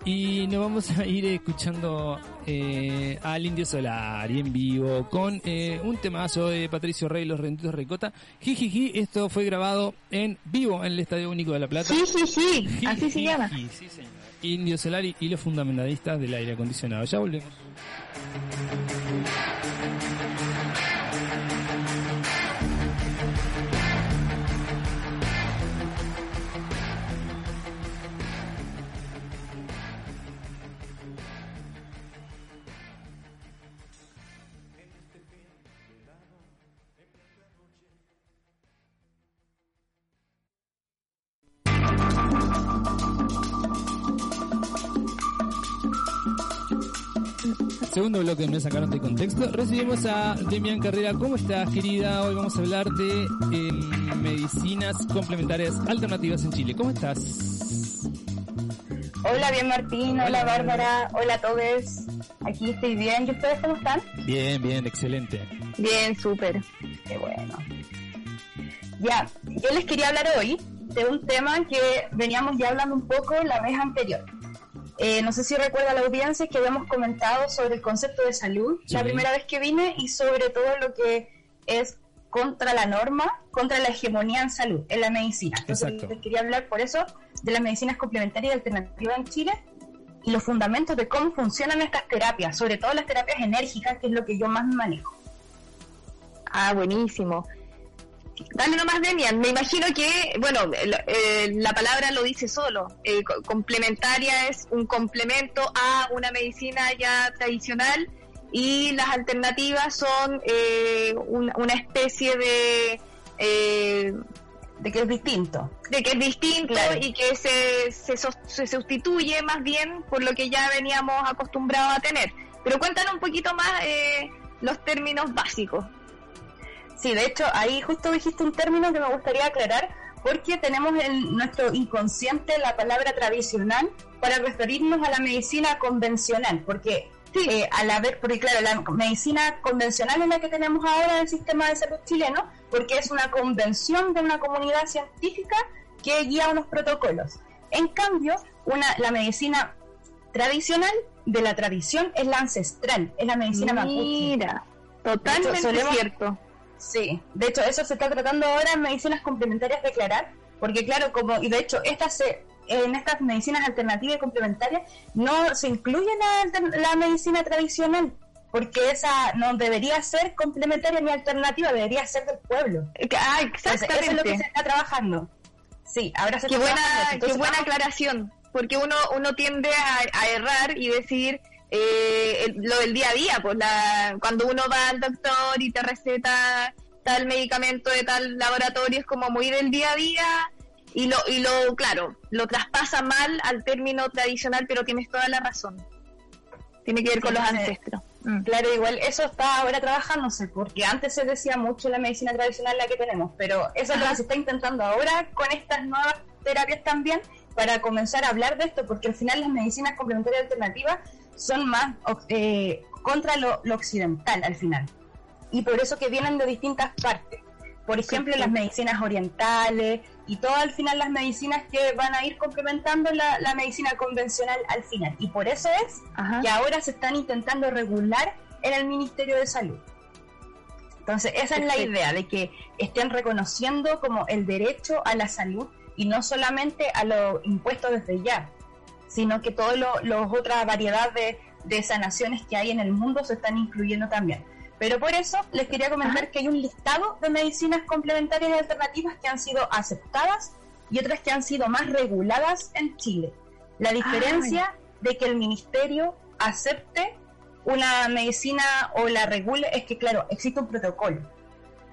Y nos vamos a ir escuchando eh, al Indio Solar y en vivo con eh, un temazo de Patricio Rey, Los Rentitos Ricota. Jijiji, esto fue grabado en vivo en el Estadio Único de La Plata. Jijiji, así se llama. Indio Solar y los fundamentalistas del aire acondicionado. Ya volvemos. Segundo bloque me sacaron de contexto. Recibimos a Demian Carrera. ¿Cómo estás, querida? Hoy vamos a hablar de em, medicinas complementarias alternativas en Chile. ¿Cómo estás? Hola, bien Martín. Hola, Bárbara. Hola a todos. Aquí estoy bien. ¿Y ustedes cómo están? Bien, bien, excelente. Bien, súper. Qué bueno. Ya, yo les quería hablar hoy de un tema que veníamos ya hablando un poco la vez anterior eh, no sé si recuerda la audiencia que habíamos comentado sobre el concepto de salud la primera vez que vine y sobre todo lo que es contra la norma, contra la hegemonía en salud, en la medicina. Entonces les quería hablar por eso de las medicinas complementarias y alternativas en Chile y los fundamentos de cómo funcionan estas terapias, sobre todo las terapias enérgicas, que es lo que yo más manejo. Ah, buenísimo. Dale nomás, Demian. Me imagino que, bueno, eh, la palabra lo dice solo. Eh, complementaria es un complemento a una medicina ya tradicional y las alternativas son eh, una especie de... de que es distinto. De que es distinto y que se, se, se sustituye más bien por lo que ya veníamos acostumbrados a tener. Pero cuéntanos un poquito más los términos básicos. Sí, de hecho, ahí justo dijiste un término que me gustaría aclarar, porque tenemos en nuestro inconsciente la palabra tradicional para referirnos a la medicina convencional, porque sí. Eh, al haber, porque claro, la medicina convencional es la que tenemos ahora en el sistema de salud chileno, porque es una convención de una comunidad científica que guía unos protocolos. En cambio, una, la medicina tradicional de la tradición es la ancestral, es la medicina Mira, totalmente cierto Sí, de hecho eso se está tratando ahora en medicinas complementarias de aclarar, porque claro, como y de hecho estas se, en estas medicinas alternativas y complementarias no se incluye la, la medicina tradicional, porque esa no debería ser complementaria ni alternativa, debería ser del pueblo. Ah, exactamente. eso es lo que se está trabajando. Sí, ahora se qué buena, qué buena aclaración, porque uno uno tiende a errar y decir eh, lo del día a día, pues la, cuando uno va al doctor y te receta tal medicamento de tal laboratorio es como muy del día a día y lo, y lo claro, lo traspasa mal al término tradicional, pero tienes toda la razón. Tiene que ver con los ancestros. Mm. Claro, igual eso está ahora trabajándose, porque antes se decía mucho la medicina tradicional la que tenemos, pero eso se está intentando ahora con estas nuevas terapias también para comenzar a hablar de esto, porque al final las medicinas complementarias alternativas son más eh, contra lo, occidental al final. Y por eso que vienen de distintas partes. Por ejemplo, las medicinas orientales y todo al final las medicinas que van a ir complementando la, medicina convencional al final. Y por eso es que ahora se están intentando regular en el Ministerio de Salud. Entonces, esa es la idea, de que estén reconociendo como el derecho a la salud y no solamente a los impuestos desde ya, sino que todas las otras variedades de, sanaciones que hay en el mundo se están incluyendo también. Pero por eso les quería comentar que hay un listado de medicinas complementarias y alternativas que han sido aceptadas y otras que han sido más reguladas en Chile. La diferencia de que el ministerio acepte una medicina o la regule es que, claro, existe un protocolo.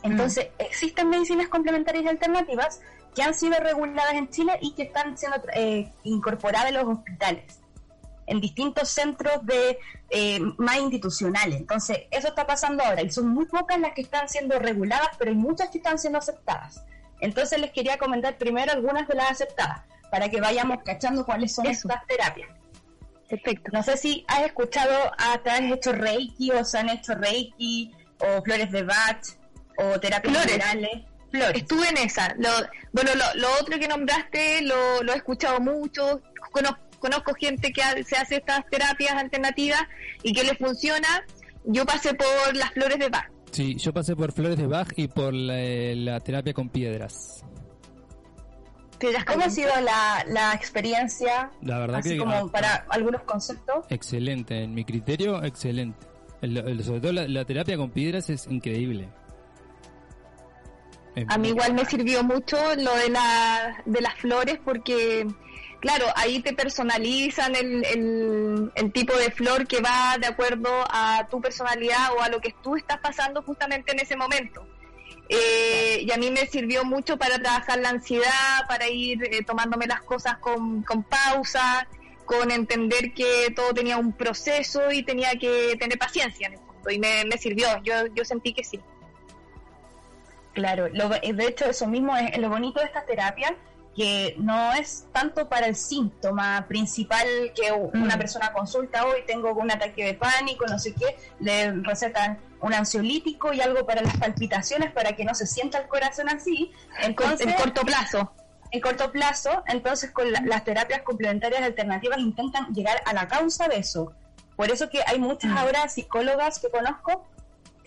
Entonces, existen medicinas complementarias y alternativas que han sido reguladas en Chile y que están siendo eh, incorporadas en los hospitales, en distintos centros de eh, más institucionales. Entonces, eso está pasando ahora y son muy pocas las que están siendo reguladas, pero hay muchas que están siendo aceptadas. Entonces, les quería comentar primero algunas de las aceptadas para que vayamos cachando cuáles son estas terapias. Perfecto. No sé si has escuchado, hasta has hecho Reiki o se han hecho Reiki o flores de Bach o terapias florales. Flores. Estuve en esa. Lo, bueno, lo, otro que nombraste lo, lo he escuchado mucho. Conozco, gente que se hace estas terapias alternativas y que le funciona. Yo pasé por las flores de Bach. Sí, yo pasé por flores de Bach y por la terapia con piedras. ¿Cómo ha sido la, experiencia? La verdad así como para algunos conceptos. Excelente, en mi criterio, excelente. sobre todo la, terapia con piedras es increíble. A mí igual me sirvió mucho lo de, la, de las flores porque, claro, ahí te personalizan el, el, el tipo de flor que va de acuerdo a tu personalidad o a lo que tú estás pasando justamente en ese momento. Eh, y a mí me sirvió mucho para trabajar la ansiedad, para ir eh, tomándome las cosas con, pausa, con entender que todo tenía un proceso y tenía que tener paciencia en el fondo. Y me, me sirvió, yo, yo sentí que sí. Claro, lo, de hecho eso mismo es lo bonito de esta terapia, que no es tanto para el síntoma principal que una mm. persona consulta hoy, tengo un ataque de pánico, no sé qué, le recetan un ansiolítico y algo para las palpitaciones para que no se sienta el corazón así. Entonces, en corto plazo. En corto plazo, entonces con las terapias complementarias alternativas intentan llegar a la causa de eso. Por eso que hay muchas mm. ahora psicólogas que conozco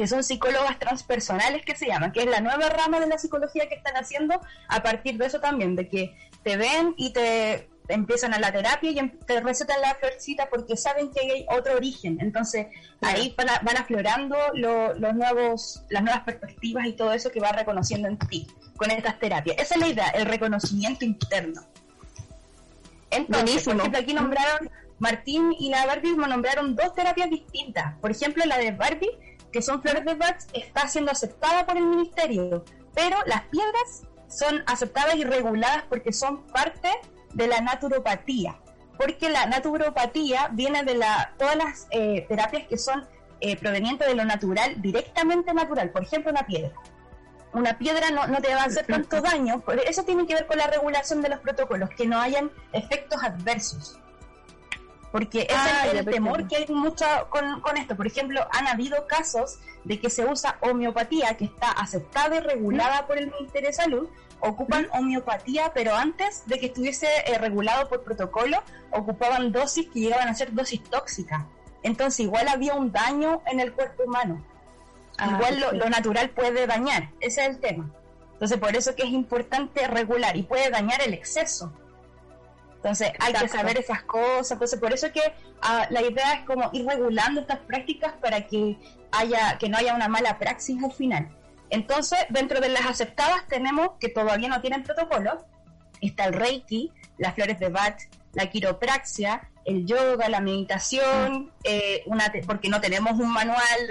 que son psicólogas transpersonales que se llaman, que es la nueva rama de la psicología que están haciendo a partir de eso también, de que te ven y te empiezan a la terapia y em, te recetan la florcita porque saben que hay otro origen. Entonces ahí van, aflorando los nuevos, las nuevas perspectivas y todo eso que va reconociendo en ti con estas terapias. Esa es la idea, el reconocimiento interno. Entonces, por ejemplo, aquí nombraron, Martín y la Barbie nombraron dos terapias distintas. Por ejemplo, la de Barbie que son flores de Bach, está siendo aceptada por el ministerio, pero las piedras son aceptadas y reguladas porque son parte de la naturopatía, porque la naturopatía viene de la, todas las eh, terapias que son eh, provenientes de lo natural, directamente natural, por ejemplo una piedra. Una piedra no, no te va a hacer tanto daño, eso tiene que ver con la regulación de los protocolos, que no hayan efectos adversos porque es ah, el, temor que hay mucho con, con, esto. Por ejemplo, han habido casos de que se usa homeopatía, que está aceptada y regulada por el Ministerio de Salud, ocupan homeopatía, pero antes de que estuviese eh, regulado por protocolo, ocupaban dosis que llegaban a ser dosis tóxicas. Entonces, igual había un daño en el cuerpo humano. Ah, igual lo, lo natural puede dañar, ese es el tema. Entonces, por eso que es importante regular y puede dañar el exceso. Entonces hay que saber esas cosas, entonces por eso que ah, la idea es como ir regulando estas prácticas para que haya que no haya una mala praxis al final. Entonces, dentro de las aceptadas tenemos que todavía no tienen protocolo, está el Reiki, las flores de Bach, la quiropraxia, el yoga, la meditación, eh, una porque no tenemos un manual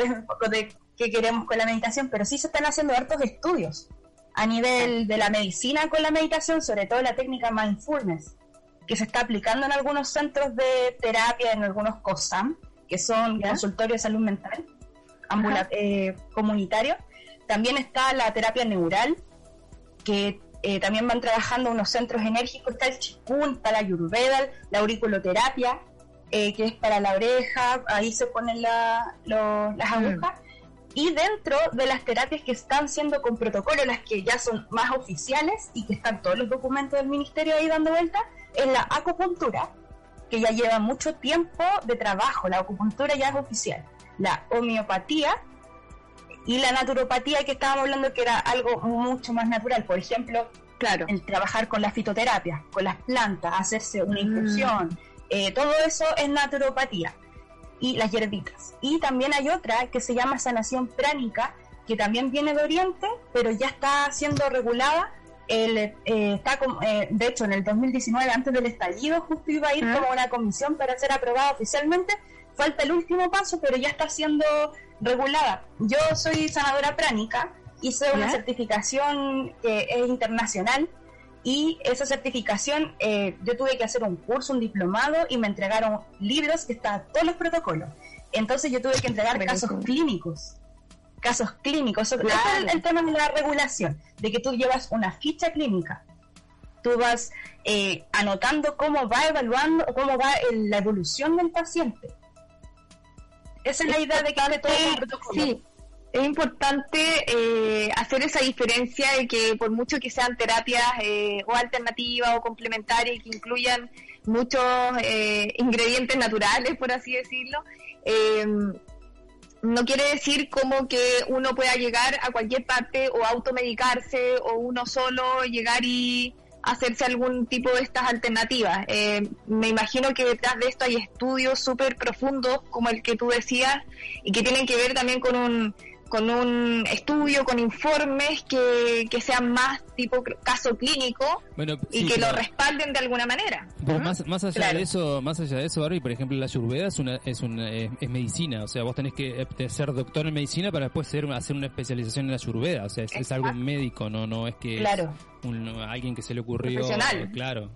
de qué queremos con la meditación, pero sí se están haciendo hartos estudios a nivel de la medicina con la meditación, sobre todo la técnica mindfulness que se está aplicando en algunos centros de terapia, en algunos COSAM, que son consultorios de salud mental eh, comunitarios. También está la terapia neural, que eh, también van trabajando unos centros enérgicos, está el Chikun, está la Ayurveda, la auriculoterapia, eh, que es para la oreja, ahí se ponen las mm. agujas. Y dentro de las terapias que están siendo con protocolo, las que ya son más oficiales y que están todos los documentos del ministerio ahí dando vuelta, es la acupuntura, que ya lleva mucho tiempo de trabajo, la acupuntura ya es oficial, la homeopatía y la naturopatía que estábamos hablando que era algo mucho más natural, por ejemplo, claro, el trabajar con la fitoterapia, con las plantas, hacerse una mm. infusión, eh, todo eso es naturopatía y las hierbitas. Y también hay otra que se llama sanación pránica, que también viene de Oriente, pero ya está siendo regulada él eh, está eh, de hecho en el 2019 antes del estallido justo iba a ir como una comisión para ser aprobada oficialmente. Falta el último paso pero ya está siendo regulada. Yo soy sanadora pránica hice una certificación que es internacional y esa certificación eh, yo tuve que hacer un curso, un diplomado y me entregaron libros que estaban todos los protocolos. Entonces yo tuve que entregar casos clínicos. Casos clínicos. Es el, tema de la regulación, de que tú llevas una ficha clínica. Tú vas eh, anotando cómo va evaluando, cómo va la evolución del paciente. Esa es la idea de que hace todo el protocolo. Sí es importante eh, hacer esa diferencia de que por mucho que sean terapias eh, o alternativas o complementarias y que incluyan muchos eh, ingredientes naturales, por así decirlo, no quiere decir como que uno pueda llegar a cualquier parte o automedicarse o uno solo llegar y hacerse algún tipo de estas alternativas. me imagino que detrás de esto hay estudios súper profundos, como el que tú decías, y que tienen que ver también con un con un estudio, con informes que, que sean más tipo caso clínico y que lo respalden de alguna manera. Pero más, más allá de eso, más allá de eso, Barbie, por ejemplo, la ayurveda es una, es una es, medicina, o sea, vos tenés que eh, ser doctor en medicina para después ser, hacer una especialización en la ayurveda, o sea, es, algo médico, no no es que claro. alguien que se le ocurrió, claro.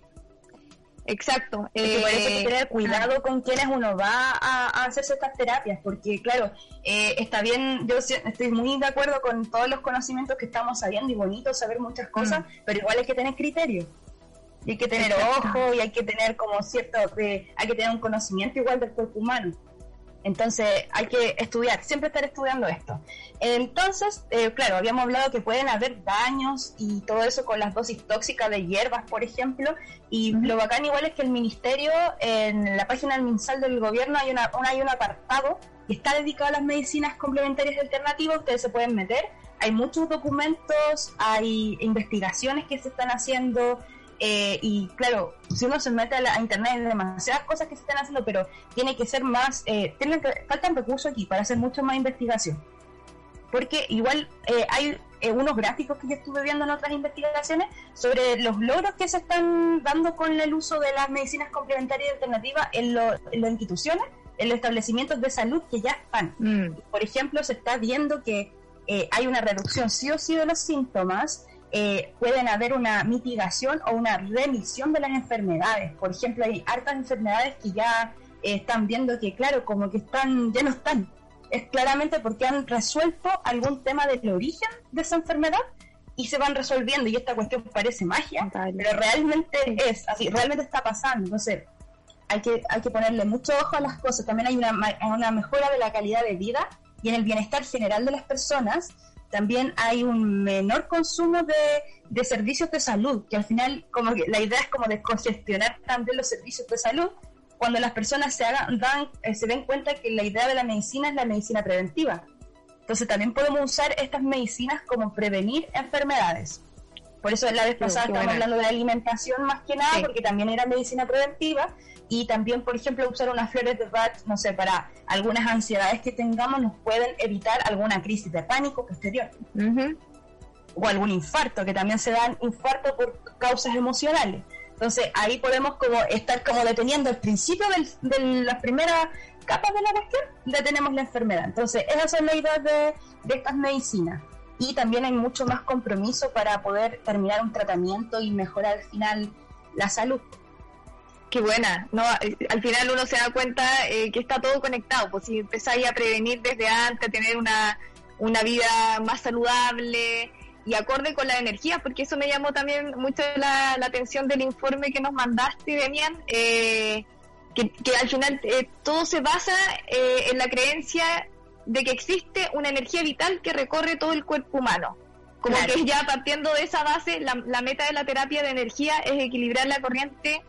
Exacto. Eh, por eso hay que tener cuidado con quienes uno va a, hacerse estas terapias, porque claro, eh, está bien, yo estoy muy de acuerdo con todos los conocimientos que estamos sabiendo y bonito saber muchas cosas, mm. pero igual hay que tener criterio. Y hay que tener ojo y hay que tener como cierto, eh, hay que tener un conocimiento igual del cuerpo humano. Entonces hay que estudiar, siempre estar estudiando esto. Entonces, eh, claro, habíamos hablado que pueden haber daños y todo eso con las dosis tóxicas de hierbas, por ejemplo. Y lo bacán igual es que el ministerio, en la página del MinSal del gobierno, hay, una, hay un apartado que está dedicado a las medicinas complementarias alternativas. Ustedes se pueden meter. Hay muchos documentos, hay investigaciones que se están haciendo, eh, y claro, si uno se mete a, internet hay demasiadas cosas que se están haciendo, pero tiene que ser más, eh, tienen que, faltan recursos aquí para hacer mucho más investigación. Porque igual eh, hay eh, unos gráficos que yo estuve viendo en otras investigaciones sobre los logros que se están dando con el uso de las medicinas complementarias y alternativas en, las instituciones, en los establecimientos de salud que ya están. Mm. Por ejemplo, se está viendo que hay una reducción sí o sí de los síntomas, eh, pueden haber una mitigación o una remisión de las enfermedades. Por ejemplo, hay hartas enfermedades que ya eh, están viendo que, claro, como que están, ya no están. Es claramente porque han resuelto algún tema del origen de esa enfermedad y se van resolviendo. Y esta cuestión parece magia, pero realmente es así, realmente está pasando. Entonces, hay que, hay que ponerle mucho ojo a las cosas. También hay una, una mejora de la calidad de vida y en el bienestar general de las personas también hay un menor consumo de, servicios de salud, que al final como que la idea es como descongestionar también los servicios de salud cuando las personas se hagan dan, eh, se den cuenta que la idea de la medicina es la medicina preventiva. Entonces también podemos usar estas medicinas como prevenir enfermedades. Por eso la vez pasada estamos hablando de alimentación más que nada, porque también era medicina preventiva, y también, por ejemplo, usar unas flores de Bach, no sé, para algunas ansiedades que tengamos nos pueden evitar alguna crisis de pánico posterior. O algún infarto, que también se dan infarto por causas emocionales. Entonces ahí podemos como estar como deteniendo el principio de las primeras capas de la cuestión, detenemos la enfermedad. Entonces esas son las ideas de, de estas medicinas. Y también hay mucho más compromiso para poder terminar un tratamiento y mejorar al final la salud qué buena. No, al final uno se da cuenta eh, que está todo conectado. Pues si empezáis a prevenir desde antes, a tener una, una vida más saludable y acorde con la energía, porque eso me llamó también mucho la, atención del informe que nos mandaste, Demian, eh, que, que, al final eh, todo se basa en la creencia de que existe una energía vital que recorre todo el cuerpo humano. Como que ya partiendo de esa base, la, la meta de la terapia de energía es equilibrar la corriente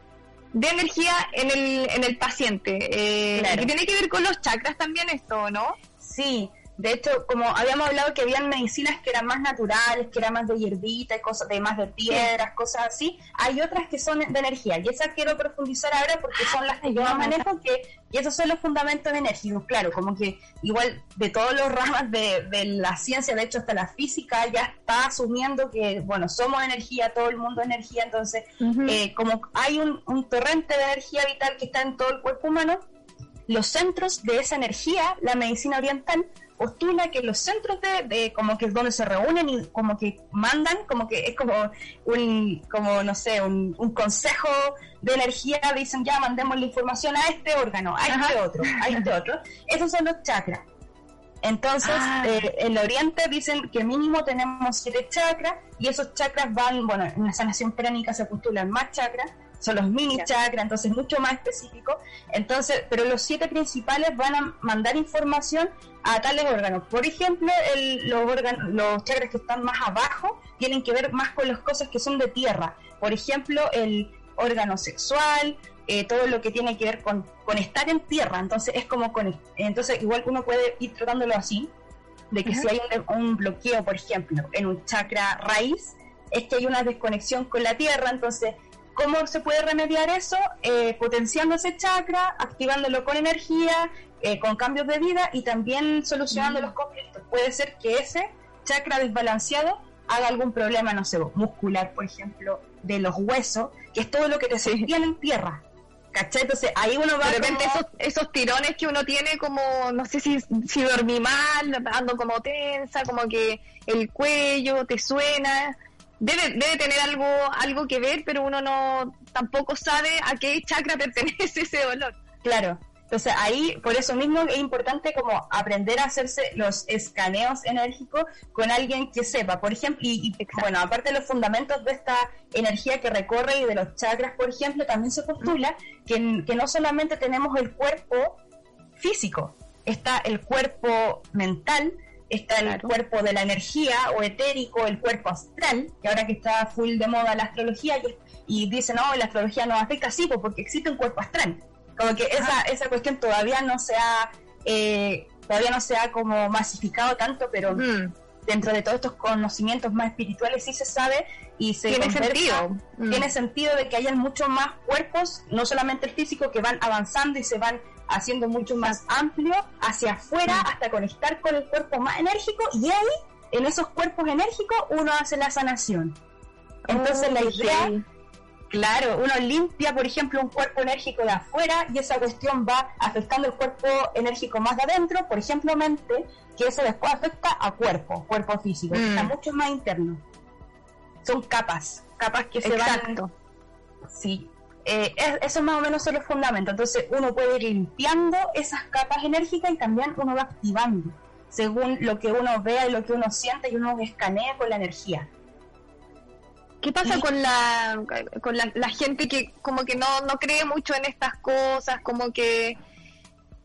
de energía en el, en el paciente. Eh, que tiene que ver con los chakras también esto, ¿no? Sí, de hecho, como habíamos hablado que habían medicinas que eran más naturales, que eran más de hierbita y cosas de más de piedras, cosas así, hay otras que son de energía. Y esas quiero profundizar ahora porque son las que yo manejo que y esos son los fundamentos enérgicos, claro, como que igual de todos los ramas de, la ciencia, de hecho hasta la física ya está asumiendo que, bueno, somos energía, todo el mundo es energía, entonces eh, como hay un, un torrente de energía vital que está en todo el cuerpo humano, los centros de esa energía, la medicina oriental, postula que los centros de, como que es donde se reúnen y como que mandan, como que es como un, como no sé, un, consejo de energía, dicen ya mandemos la información a este órgano, a este otro, a este otro. Esos son los chakras. Entonces, ah. eh, en el oriente dicen que mínimo tenemos siete chakras y esos chakras van, bueno, en la sanación pránica se postulan más chakras, son los mini chakras, entonces mucho más específico. Entonces, pero los siete principales van a mandar información a tales órganos. Por ejemplo, los, órganos, los chakras que están más abajo tienen que ver más con las cosas que son de tierra. Por ejemplo, el órgano sexual, eh, todo lo que tiene que ver con, con, estar en tierra. Entonces es como con, entonces igual uno puede ir tratándolo así, de que si hay un, bloqueo, por ejemplo, en un chakra raíz, es que hay una desconexión con la tierra. Entonces, ¿cómo se puede remediar eso? Eh, potenciando ese chakra, activándolo con energía, eh, con cambios de vida y también solucionando los conflictos. Puede ser que ese chakra desbalanceado haga algún problema, no sé, muscular, por ejemplo, de los huesos, que es todo lo que te sostiene en tierra. ¿Cachai? Entonces ahí uno va. De repente esos, esos tirones que uno tiene, como, no sé si, si dormí mal, ando como tensa, como que el cuello te suena. Debe, debe tener algo, algo que ver, pero uno no tampoco sabe a qué chakra pertenece ese dolor. Claro, entonces ahí, por eso mismo es importante como aprender a hacerse los escaneos enérgicos con alguien que sepa, por ejemplo, y, bueno, aparte de los fundamentos de esta energía que recorre y de los chakras, por ejemplo, también se postula que, que no solamente tenemos el cuerpo físico, está el cuerpo mental, está el cuerpo de la energía o etérico, el cuerpo astral, que ahora que está full de moda la astrología y, y dicen, no, la astrología no afecta, sí, pues, porque existe un cuerpo astral como que esa, esa cuestión todavía no se ha, eh, todavía no se ha como masificado tanto, pero mm. dentro de todos estos conocimientos más espirituales sí se sabe y se tiene sentido. Mm. Tiene sentido de que hayan muchos más cuerpos, no solamente el físico, que van avanzando y se van haciendo mucho más amplio hacia afuera mm. hasta conectar con el cuerpo más enérgico y ahí, en esos cuerpos enérgicos, uno hace la sanación. Entonces la idea Claro, uno limpia, por ejemplo, un cuerpo enérgico de afuera y esa cuestión va afectando el cuerpo enérgico más de adentro, por ejemplo, mente, que eso después afecta a cuerpo, cuerpo físico, está mm. mucho más interno. Son capas, capas que se Exacto. Sí, eh, eso más o menos son los fundamentos. Entonces uno puede ir limpiando esas capas enérgicas y también uno va activando según lo que uno vea y lo que uno siente y uno escanea con la energía. ¿Qué pasa con la con la, gente que como que no, no cree mucho en estas cosas, como que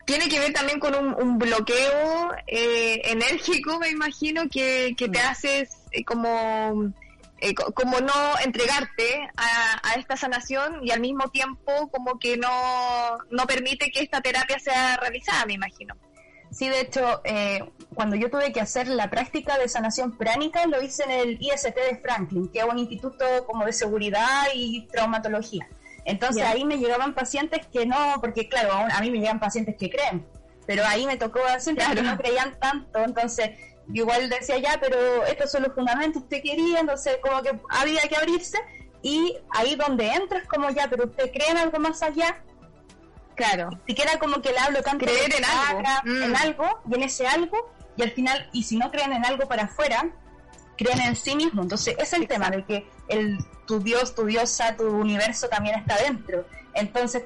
tiene que ver también con un, bloqueo eh, enérgico, me imagino, que, que te mm. haces eh, como eh, como no entregarte a, a, esta sanación y al mismo tiempo como que no, no permite que esta terapia sea realizada, me imagino. Sí, de hecho, eh, cuando yo tuve que hacer la práctica de sanación pránica, lo hice en el IST de Franklin, que es un instituto como de seguridad y traumatología. Entonces ahí me llegaban pacientes que no, porque claro, a mí me llegan pacientes que creen, pero ahí me tocó pacientes que no creían tanto, entonces igual decía ya, pero estos son los fundamentos, usted quería, entonces como que había que abrirse y ahí donde entras como ya, pero usted cree en algo más allá, Claro. Siquiera como que le hablo tanto creer en algo. en mm. algo y en ese algo y al final y si no creen en algo para afuera creen en sí mismo entonces es el tema de que el tu dios tu diosa tu universo también está dentro entonces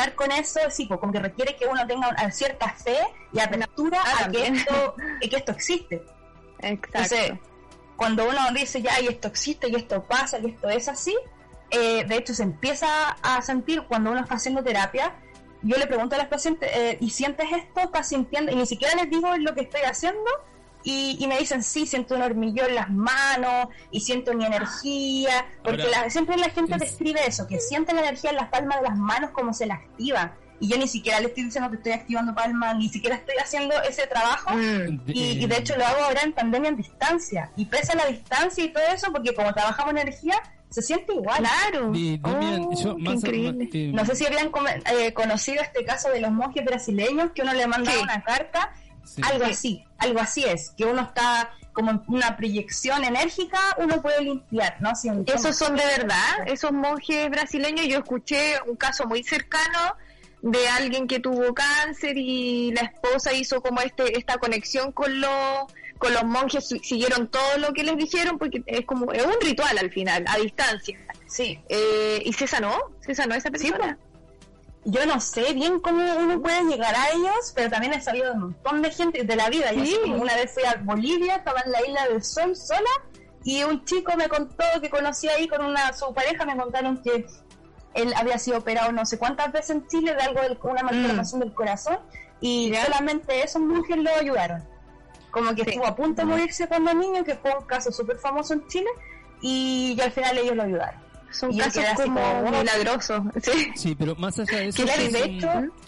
conectar con eso sí pues como que requiere que uno tenga una cierta fe y apertura a que esto que esto existe Exacto. entonces cuando uno dice ya y esto existe y esto pasa y esto es así eh, de hecho se empieza a sentir cuando uno está haciendo terapia. Yo le pregunto a las pacientes, eh, ¿y sientes esto? ¿Estás sintiendo? Y ni siquiera les digo lo que estoy haciendo. Y, me dicen, sí, siento un hormigueo en las manos y siento mi energía. Porque siempre la gente describe eso, que siente la energía en las palmas de las manos como se la activa y yo ni siquiera le estoy diciendo que estoy activando palmas, ni siquiera estoy haciendo ese trabajo mm. y, de hecho lo hago ahora en pandemia en distancia y pesa la distancia y todo eso porque como trabajamos energía se siente igual. Claro. Oh, no sé si habían eh, conocido este caso de los monjes brasileños que uno le manda una carta, algo así, algo así es, que uno está como en una proyección enérgica, uno puede limpiar, ¿no? Si Esos son de verdad, esos monjes brasileños, yo escuché un caso muy cercano de alguien que tuvo cáncer y la esposa hizo como este esta conexión con los con los monjes siguieron todo lo que les dijeron porque es como es un ritual al final a distancia. Sí. Eh, y se sanó se sanó esa persona pues. Yo no sé bien cómo uno puede llegar a ellos pero también he sabido de un montón de gente de la vida sí. una vez fui a Bolivia estaba en la isla del Sol sola y un chico me contó que conocía ahí con una su pareja me contaron que él había sido operado no sé cuántas veces en Chile de algo de una malformación mm. del corazón y solamente esos monjes lo ayudaron. Como que estuvo a punto de morirse cuando niño, que fue un caso súper famoso en Chile, y, al final ellos lo ayudaron. Son casos como milagrosos. ¿sí? sí, pero más allá de eso,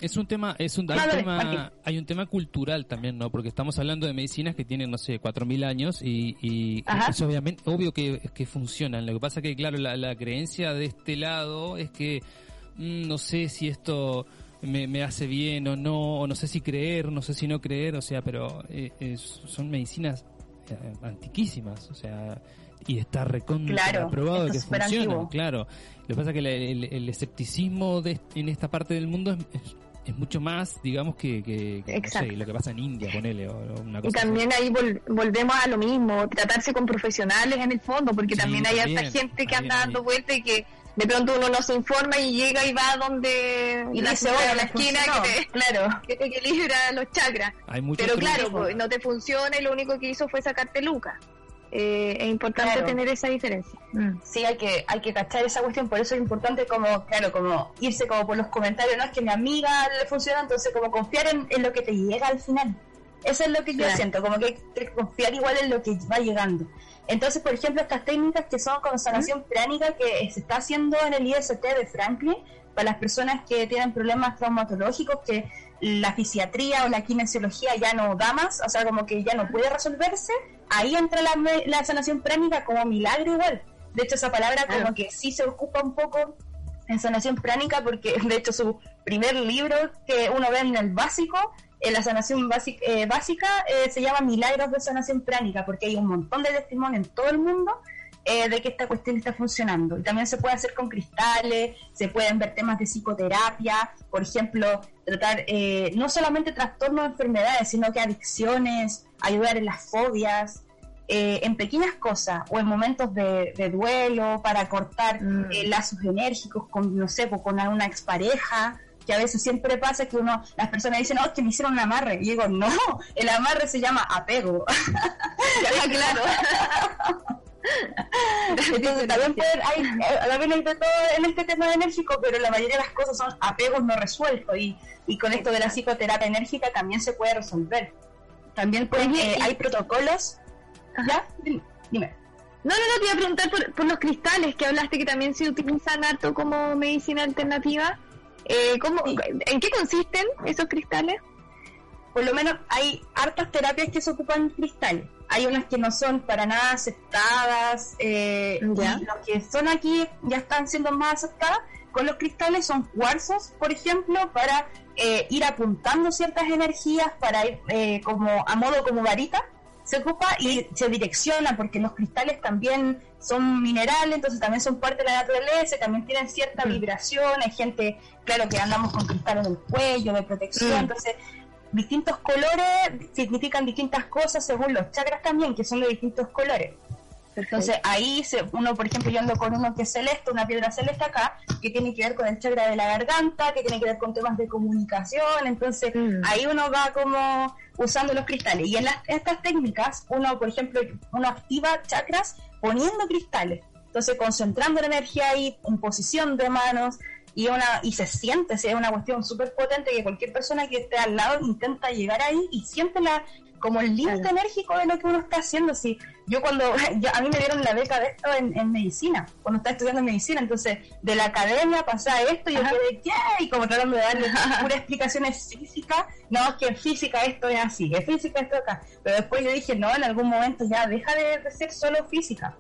es, un, tema, es un, tema, hay un tema cultural también, ¿no? Porque estamos hablando de medicinas que tienen, no sé, 4.000 años y, y es obviamente, obvio que, que funcionan. Lo que pasa que, claro, la, la creencia de este lado es que mm, no sé si esto me, me, hace bien o no, o no sé si creer, no sé si no creer, o sea, pero eh, son medicinas eh, antiquísimas, o sea, y está recontra claro, probado que funciona, claro. Lo que pasa es que el, escepticismo de, en esta parte del mundo es, es, mucho más, digamos, que, que, lo que pasa en India, con él o una cosa Y también ahí volvemos a lo mismo, tratarse con profesionales en el fondo, porque también hay harta gente que anda dando vueltas y que de pronto uno no se informa y llega y va donde y dice oh, la esquina que te, claro. que te equilibra los chakras. Pero claro pues, no te funciona y lo único que hizo fue sacarte lucas eh, es importante tener esa diferencia. Mm. sí hay que hay que cachar esa cuestión. Por eso es importante como claro como irse como por los comentarios no es que mi amiga le funciona entonces como confiar en, lo que te llega al final. Eso es lo que yo siento como que hay que confiar igual en lo que va llegando entonces, por ejemplo, estas técnicas que son con sanación pránica que se está haciendo en el IST de Franklin para las personas que tienen problemas traumatológicos que la fisiatría o la kinesiología ya no da más, o sea, como que ya no puede resolverse, ahí entra la, sanación pránica como milagro igual. De hecho, esa palabra como que sí se ocupa un poco en sanación pránica porque de hecho su primer libro que uno ve en el básico en la sanación eh, básica, eh, se llama Milagros de Sanación Pránica, porque hay un montón de testimonios en todo el mundo eh, de que esta cuestión está funcionando. Y también se puede hacer con cristales, se pueden ver temas de psicoterapia, por ejemplo, tratar no solamente trastornos de enfermedades, sino que adicciones, ayudar en las fobias. en pequeñas cosas o en momentos de, duelo para cortar mm. lazos enérgicos con, no sé, con una expareja que a veces siempre pasa que uno, las personas dicen, oh, que me hicieron un amarre. Y digo, no, el amarre se llama apego. claro. Entonces también hay, también hay de todo en este tema enérgico, pero la mayoría de las cosas son apegos no resueltos y, y con esto de la psicoterapia enérgica también se puede resolver. También eh, hay protocolos. ¿Ya? Dime. No, no, no, te iba a preguntar por, por, los cristales que hablaste que también se utilizan harto como medicina alternativa. Eh, ¿cómo, ¿En qué consisten esos cristales? Por lo menos hay hartas terapias que se ocupan cristales. Hay unas que no son para nada aceptadas. Eh, y los que son aquí ya están siendo más aceptadas. Con los cristales son cuarzos, por ejemplo, para eh, ir apuntando ciertas energías, para ir eh, como a modo como varita se ocupa y se direcciona porque los cristales también son minerales, entonces también son parte de la naturaleza, también tienen cierta mm. vibración, hay gente, claro, que andamos con cristales en el cuello, de protección, mm. entonces distintos colores significan distintas cosas según los chakras también, que son de distintos colores. Entonces ahí se, uno, por ejemplo, yo ando con uno que es celeste, una piedra celeste acá, que tiene que ver con el chakra de la garganta, que tiene que ver con temas de comunicación, entonces mm. ahí uno va como usando los cristales. Y en las, estas técnicas, uno, por ejemplo, uno activa chakras poniendo cristales. Entonces, concentrando la energía ahí, en posición de manos, y una y se siente, es una cuestión súper potente que cualquier persona que esté al lado intenta llegar ahí y siente la, como el límite enérgico de lo que uno está haciendo. Si yo cuando, a mí me dieron la beca de esto en, medicina, cuando estaba estudiando medicina, entonces de la academia pasaba esto y yo quedé, ¿qué? Y como tratando de darle pura explicaciones físicas, no, es que en física esto es así, en física esto acá. Pero después yo dije, no, en algún momento ya deja de, ser solo física,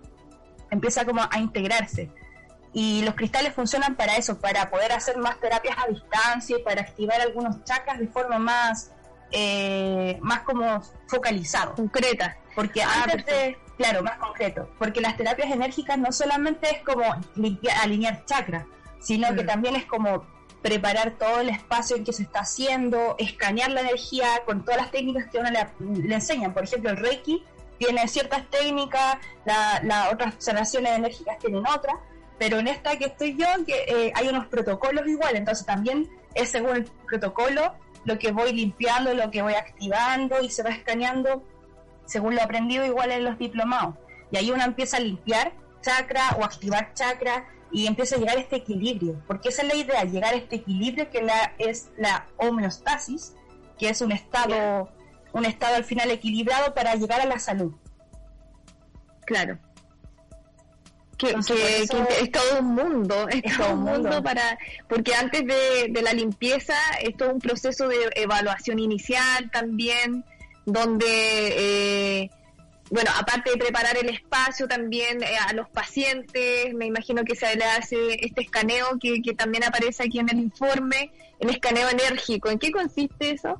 empieza como a integrarse. Y los cristales funcionan para eso, para poder hacer más terapias a distancia y para activar algunos chakras de forma más eh, más como focalizado. Concreta. Porque ah, antes de, claro, más concreto, porque las terapias enérgicas no solamente es como limpiar, alinear chakras, sino que mm. también es como preparar todo el espacio en que se está haciendo, escanear la energía con todas las técnicas que uno le, enseñan. Por ejemplo, el Reiki tiene ciertas técnicas, las la otras sanaciones enérgicas tienen otras, pero en esta que estoy yo que eh, hay unos protocolos igual, entonces también es según el protocolo lo que voy limpiando, lo que voy activando y se va escaneando según lo aprendido igual en los diplomados. Y ahí uno empieza a limpiar chakra o activar chakra y empieza a llegar a este equilibrio, porque esa es la idea, llegar a este equilibrio que la, es la homeostasis, que es un estado, un estado al final equilibrado para llegar a la salud. Claro. Que, es todo un mundo, es, todo un mundo, para, porque antes de, la limpieza es todo un proceso de evaluación inicial también, donde eh, bueno, aparte de preparar el espacio también eh, a los pacientes, me imagino que se le hace este escaneo que, también aparece aquí en el informe, el escaneo enérgico. ¿En qué consiste eso?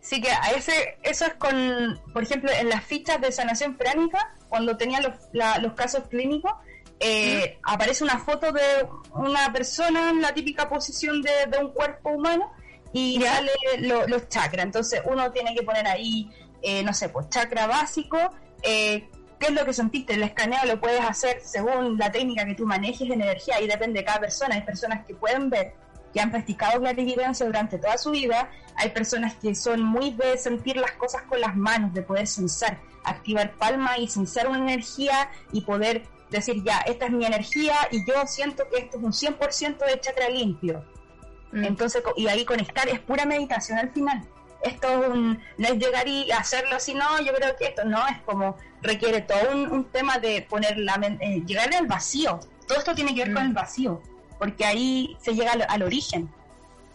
Sí, que a ese, eso es con, por ejemplo, en las fichas de sanación pránica, cuando tenía los, los casos clínicos, eh, aparece una foto de una persona en la típica posición de, un cuerpo humano y sale los chakras. Entonces uno tiene que poner ahí eh, no sé, pues chakra básico, eh, qué es lo que sentiste, el escaneo lo puedes hacer según la técnica que tú manejes en energía, y depende de cada persona, hay personas que pueden ver, que han practicado clarividencia durante toda su vida, hay personas que son muy de sentir las cosas con las manos, de poder sensar, activar palma y sensar una energía y poder decir, ya, esta es mi energía y yo siento que esto es un 100% de chakra limpio. Mm. Entonces, y ahí conectar es pura meditación al final esto no es llegar y hacerlo así, no, yo creo que esto no, es como requiere todo un, tema de poner la eh, llegar al vacío. Todo esto tiene que ver con el mm. vacío, porque ahí se llega al, origen,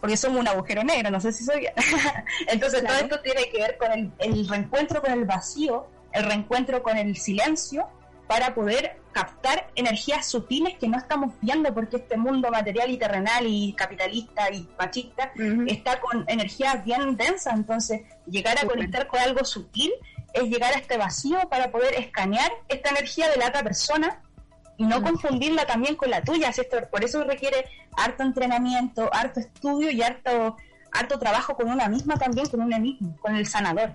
porque somos un agujero negro, no sé si soy Entonces todo esto tiene que ver con el, el reencuentro con el vacío, el reencuentro con el silencio, para poder captar energías sutiles que no estamos viendo porque este mundo material y terrenal y capitalista y machista está con energías bien densas, entonces llegar a conectar con algo sutil es llegar a este vacío para poder escanear esta energía de la otra persona y no confundirla también con la tuya, por eso requiere harto entrenamiento, harto estudio y harto, harto trabajo con una misma también, con uno mismo, con el sanador.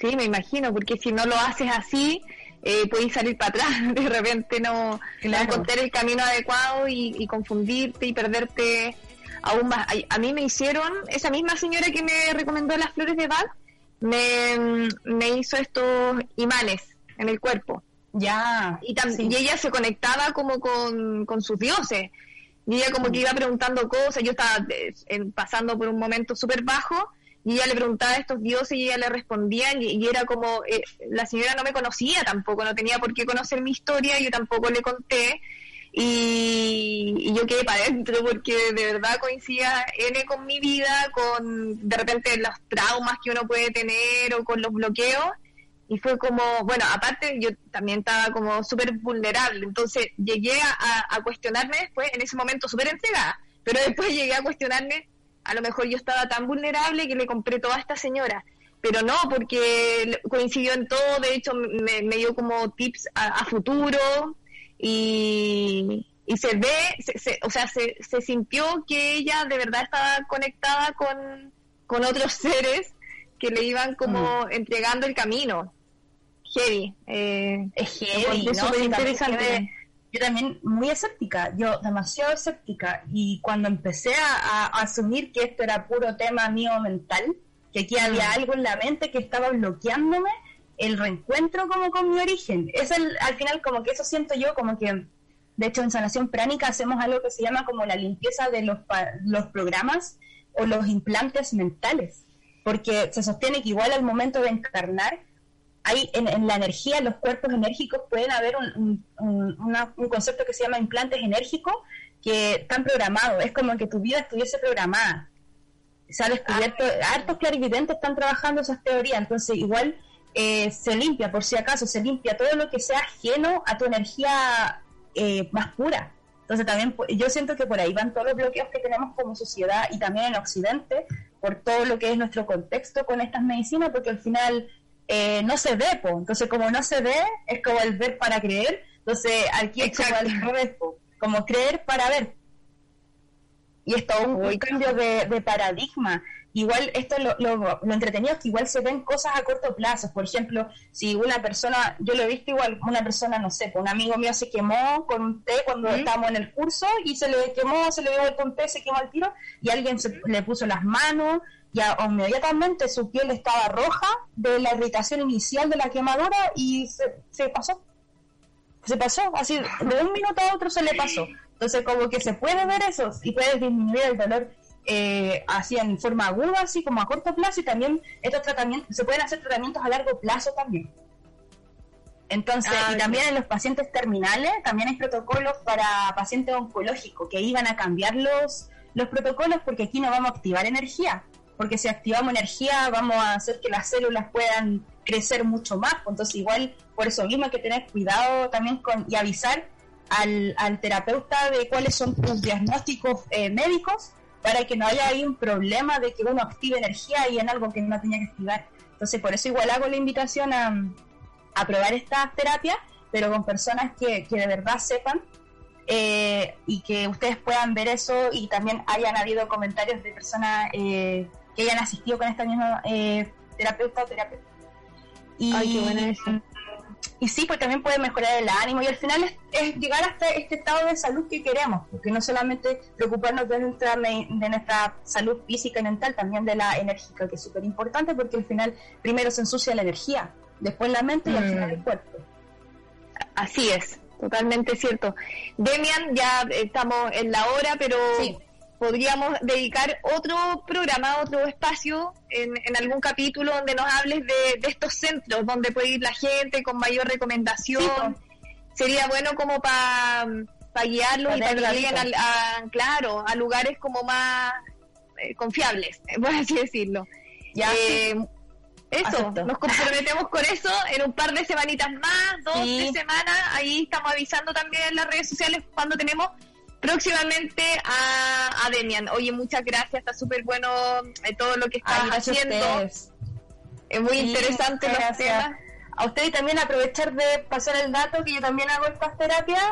Sí, me imagino, porque si no lo haces así, eh, puedes salir para atrás, de repente no, encontrar el camino adecuado y, confundirte y perderte aún más. A, mí me hicieron, esa misma señora que me recomendó las flores de Bach, me, me hizo estos imanes en el cuerpo. Ya. Y, y ella se conectaba como con, con sus dioses. Y ella como que iba preguntando cosas, yo estaba eh, pasando por un momento súper bajo y ella le preguntaba a estos dioses y ella le respondía y, era como, eh, la señora no me conocía tampoco, no tenía por qué conocer mi historia, yo tampoco le conté y, yo quedé para adentro porque de verdad coincidía N con mi vida, con de repente los traumas que uno puede tener o con los bloqueos y fue como, bueno, aparte yo también estaba como súper vulnerable, entonces llegué a, a cuestionarme después, en ese momento súper entregada, pero después llegué a cuestionarme a lo mejor yo estaba tan vulnerable que le compré toda esta señora. Pero no, porque coincidió en todo, de hecho me, dio como tips a, futuro y, se ve, o sea, se, se, sintió que ella de verdad estaba conectada con, con otros seres que le iban como mm. entregando el camino. Heavy. Eh, es heavy, ¿no? interesante yo también muy escéptica, yo demasiado escéptica, y cuando empecé a, asumir que esto era puro tema mío mental, que aquí había mm. algo en la mente que estaba bloqueándome, el reencuentro como con mi origen, es el, al final como que eso siento yo como que, de hecho en sanación pránica hacemos algo que se llama como la limpieza de los, los programas o los implantes mentales, porque se sostiene que igual al momento de encarnar, hay en, la energía, en los cuerpos enérgicos, pueden haber un, un, concepto que se llama implantes enérgicos que están programados. Es como que tu vida estuviese programada. Se ha descubierto, ah. hartos clarividentes están trabajando esas teorías, entonces igual eh, se limpia, por si acaso, se limpia todo lo que sea ajeno a tu energía eh, más pura. Entonces también yo siento que por ahí van todos los bloqueos que tenemos como sociedad y también en Occidente, por todo lo que es nuestro contexto con estas medicinas, porque al final eh, no se ve, po. entonces como no se ve, es como el ver para creer, entonces aquí es como el como creer para ver. y es todo un, cambio de, paradigma. Igual esto lo, lo, entretenido es que igual se ven cosas a corto plazo. Por ejemplo, si una persona, yo lo he visto igual, una persona, no sé, pues un amigo mío se quemó con un té cuando estábamos en el curso y se le quemó, se le dio el té, se quemó al tiro y alguien se, le puso las manos ya inmediatamente su piel estaba roja de la irritación inicial de la quemadura y se, se pasó. Se pasó, así de un minuto a otro se le pasó. Entonces como que se puede ver eso y puedes disminuir el dolor eh, así en forma aguda, así como a corto plazo y también estos tratamientos, se pueden hacer tratamientos a largo plazo también. Entonces, ah, y también en los pacientes terminales, también hay protocolos para pacientes oncológicos que iban a cambiar los, los protocolos porque aquí no vamos a activar energía, porque si activamos energía vamos a hacer que las células puedan crecer mucho más, entonces igual por eso mismo hay que tener cuidado también con y avisar al, terapeuta de cuáles son tus diagnósticos eh, médicos para que no haya ahí un problema de que uno active energía y en algo que no tenía que activar. Entonces por eso igual hago la invitación a, a probar estas terapias, pero con personas que, que de verdad sepan eh, y que ustedes puedan ver eso y también hayan habido comentarios de personas eh, que hayan asistido con esta misma eh, terapeuta o terapeuta. Y, Y sí, pues también puede mejorar el ánimo y al final es, llegar hasta este estado de salud que queremos, porque no solamente preocuparnos de nuestra, de nuestra salud física y mental, también de la enérgica, que es súper importante porque al final primero se ensucia la energía, después la mente y al final el mm. cuerpo. Así es, totalmente cierto. Demian, ya estamos en la hora, pero podríamos dedicar otro programa, otro espacio en, algún capítulo donde nos hables de, estos centros, donde puede ir la gente con mayor recomendación. Sería bueno como para guiarlos y para que lleguen a, claro, a lugares como más eh, confiables, por así decirlo. Ya, eh, Eso, nos comprometemos con eso en un par de semanitas más, dos, tres semanas. Ahí estamos avisando también en las redes sociales cuando tenemos próximamente a, a Demian. Oye, muchas gracias, está súper bueno eh, todo lo que estás haciendo. Es muy interesante los temas. A ustedes también aprovechar de pasar el dato que yo también hago estas terapias,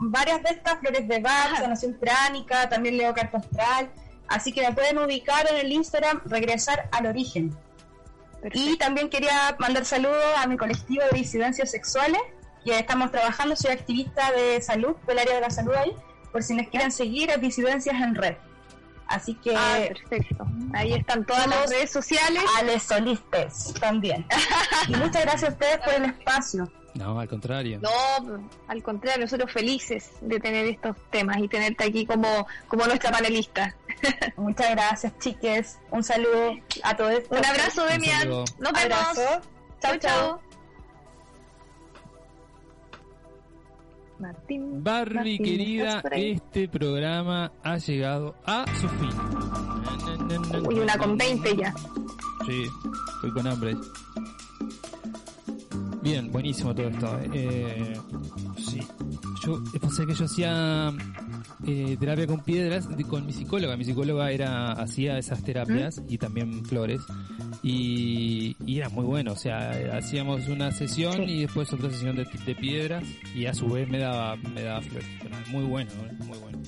varias de estas, flores de Bach, sanación pránica, también leo carta astral, así que me pueden ubicar en el Instagram, regresar al origen. Y también quería mandar saludos a mi colectivo de disidencias sexuales, que estamos trabajando, soy activista de salud, del área de la salud ahí, por si nos quieren seguir, a Disidencias en Red. Así que. Ah, perfecto. Ahí están todas las redes sociales. Alex Solistes también. y muchas gracias a ustedes por el espacio. No, al contrario. No, al contrario, nosotros felices de tener estos temas y tenerte aquí como, como nuestra panelista. Muchas gracias, chiques. Un saludo a todos. Un abrazo, Demian. Nos vemos. Chao, chao. Martín. Barbie, querida, este programa ha llegado a su fin. Uy, una con 20 ya. Sí, estoy con hambre. Bien, buenísimo todo esto. Eh, sí. Yo, pensé que yo hacía eh, terapia con piedras con mi psicóloga. Mi psicóloga era hacía esas terapias y también flores y, era muy bueno. O sea, hacíamos una sesión y después otra sesión de, de, piedras y a su vez me daba me daba flores. muy bueno, muy bueno.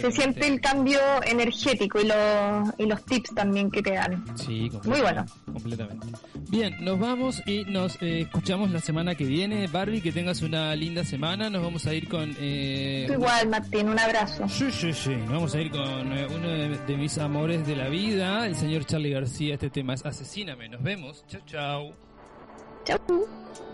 Se siente el cambio energético y los, y los tips también que te dan. Sí, muy bueno. Completamente. Bien, nos vamos y nos eh, escuchamos la semana que viene. Barbie, que tengas una linda semana. Nos vamos a ir con... Eh, igual, Martín, un abrazo. Sí, sí, sí. Nos vamos a ir con eh, uno de, mis amores de la vida, el señor Charlie García. Este tema es Asesíname. Nos vemos. Chao, chao. Chao.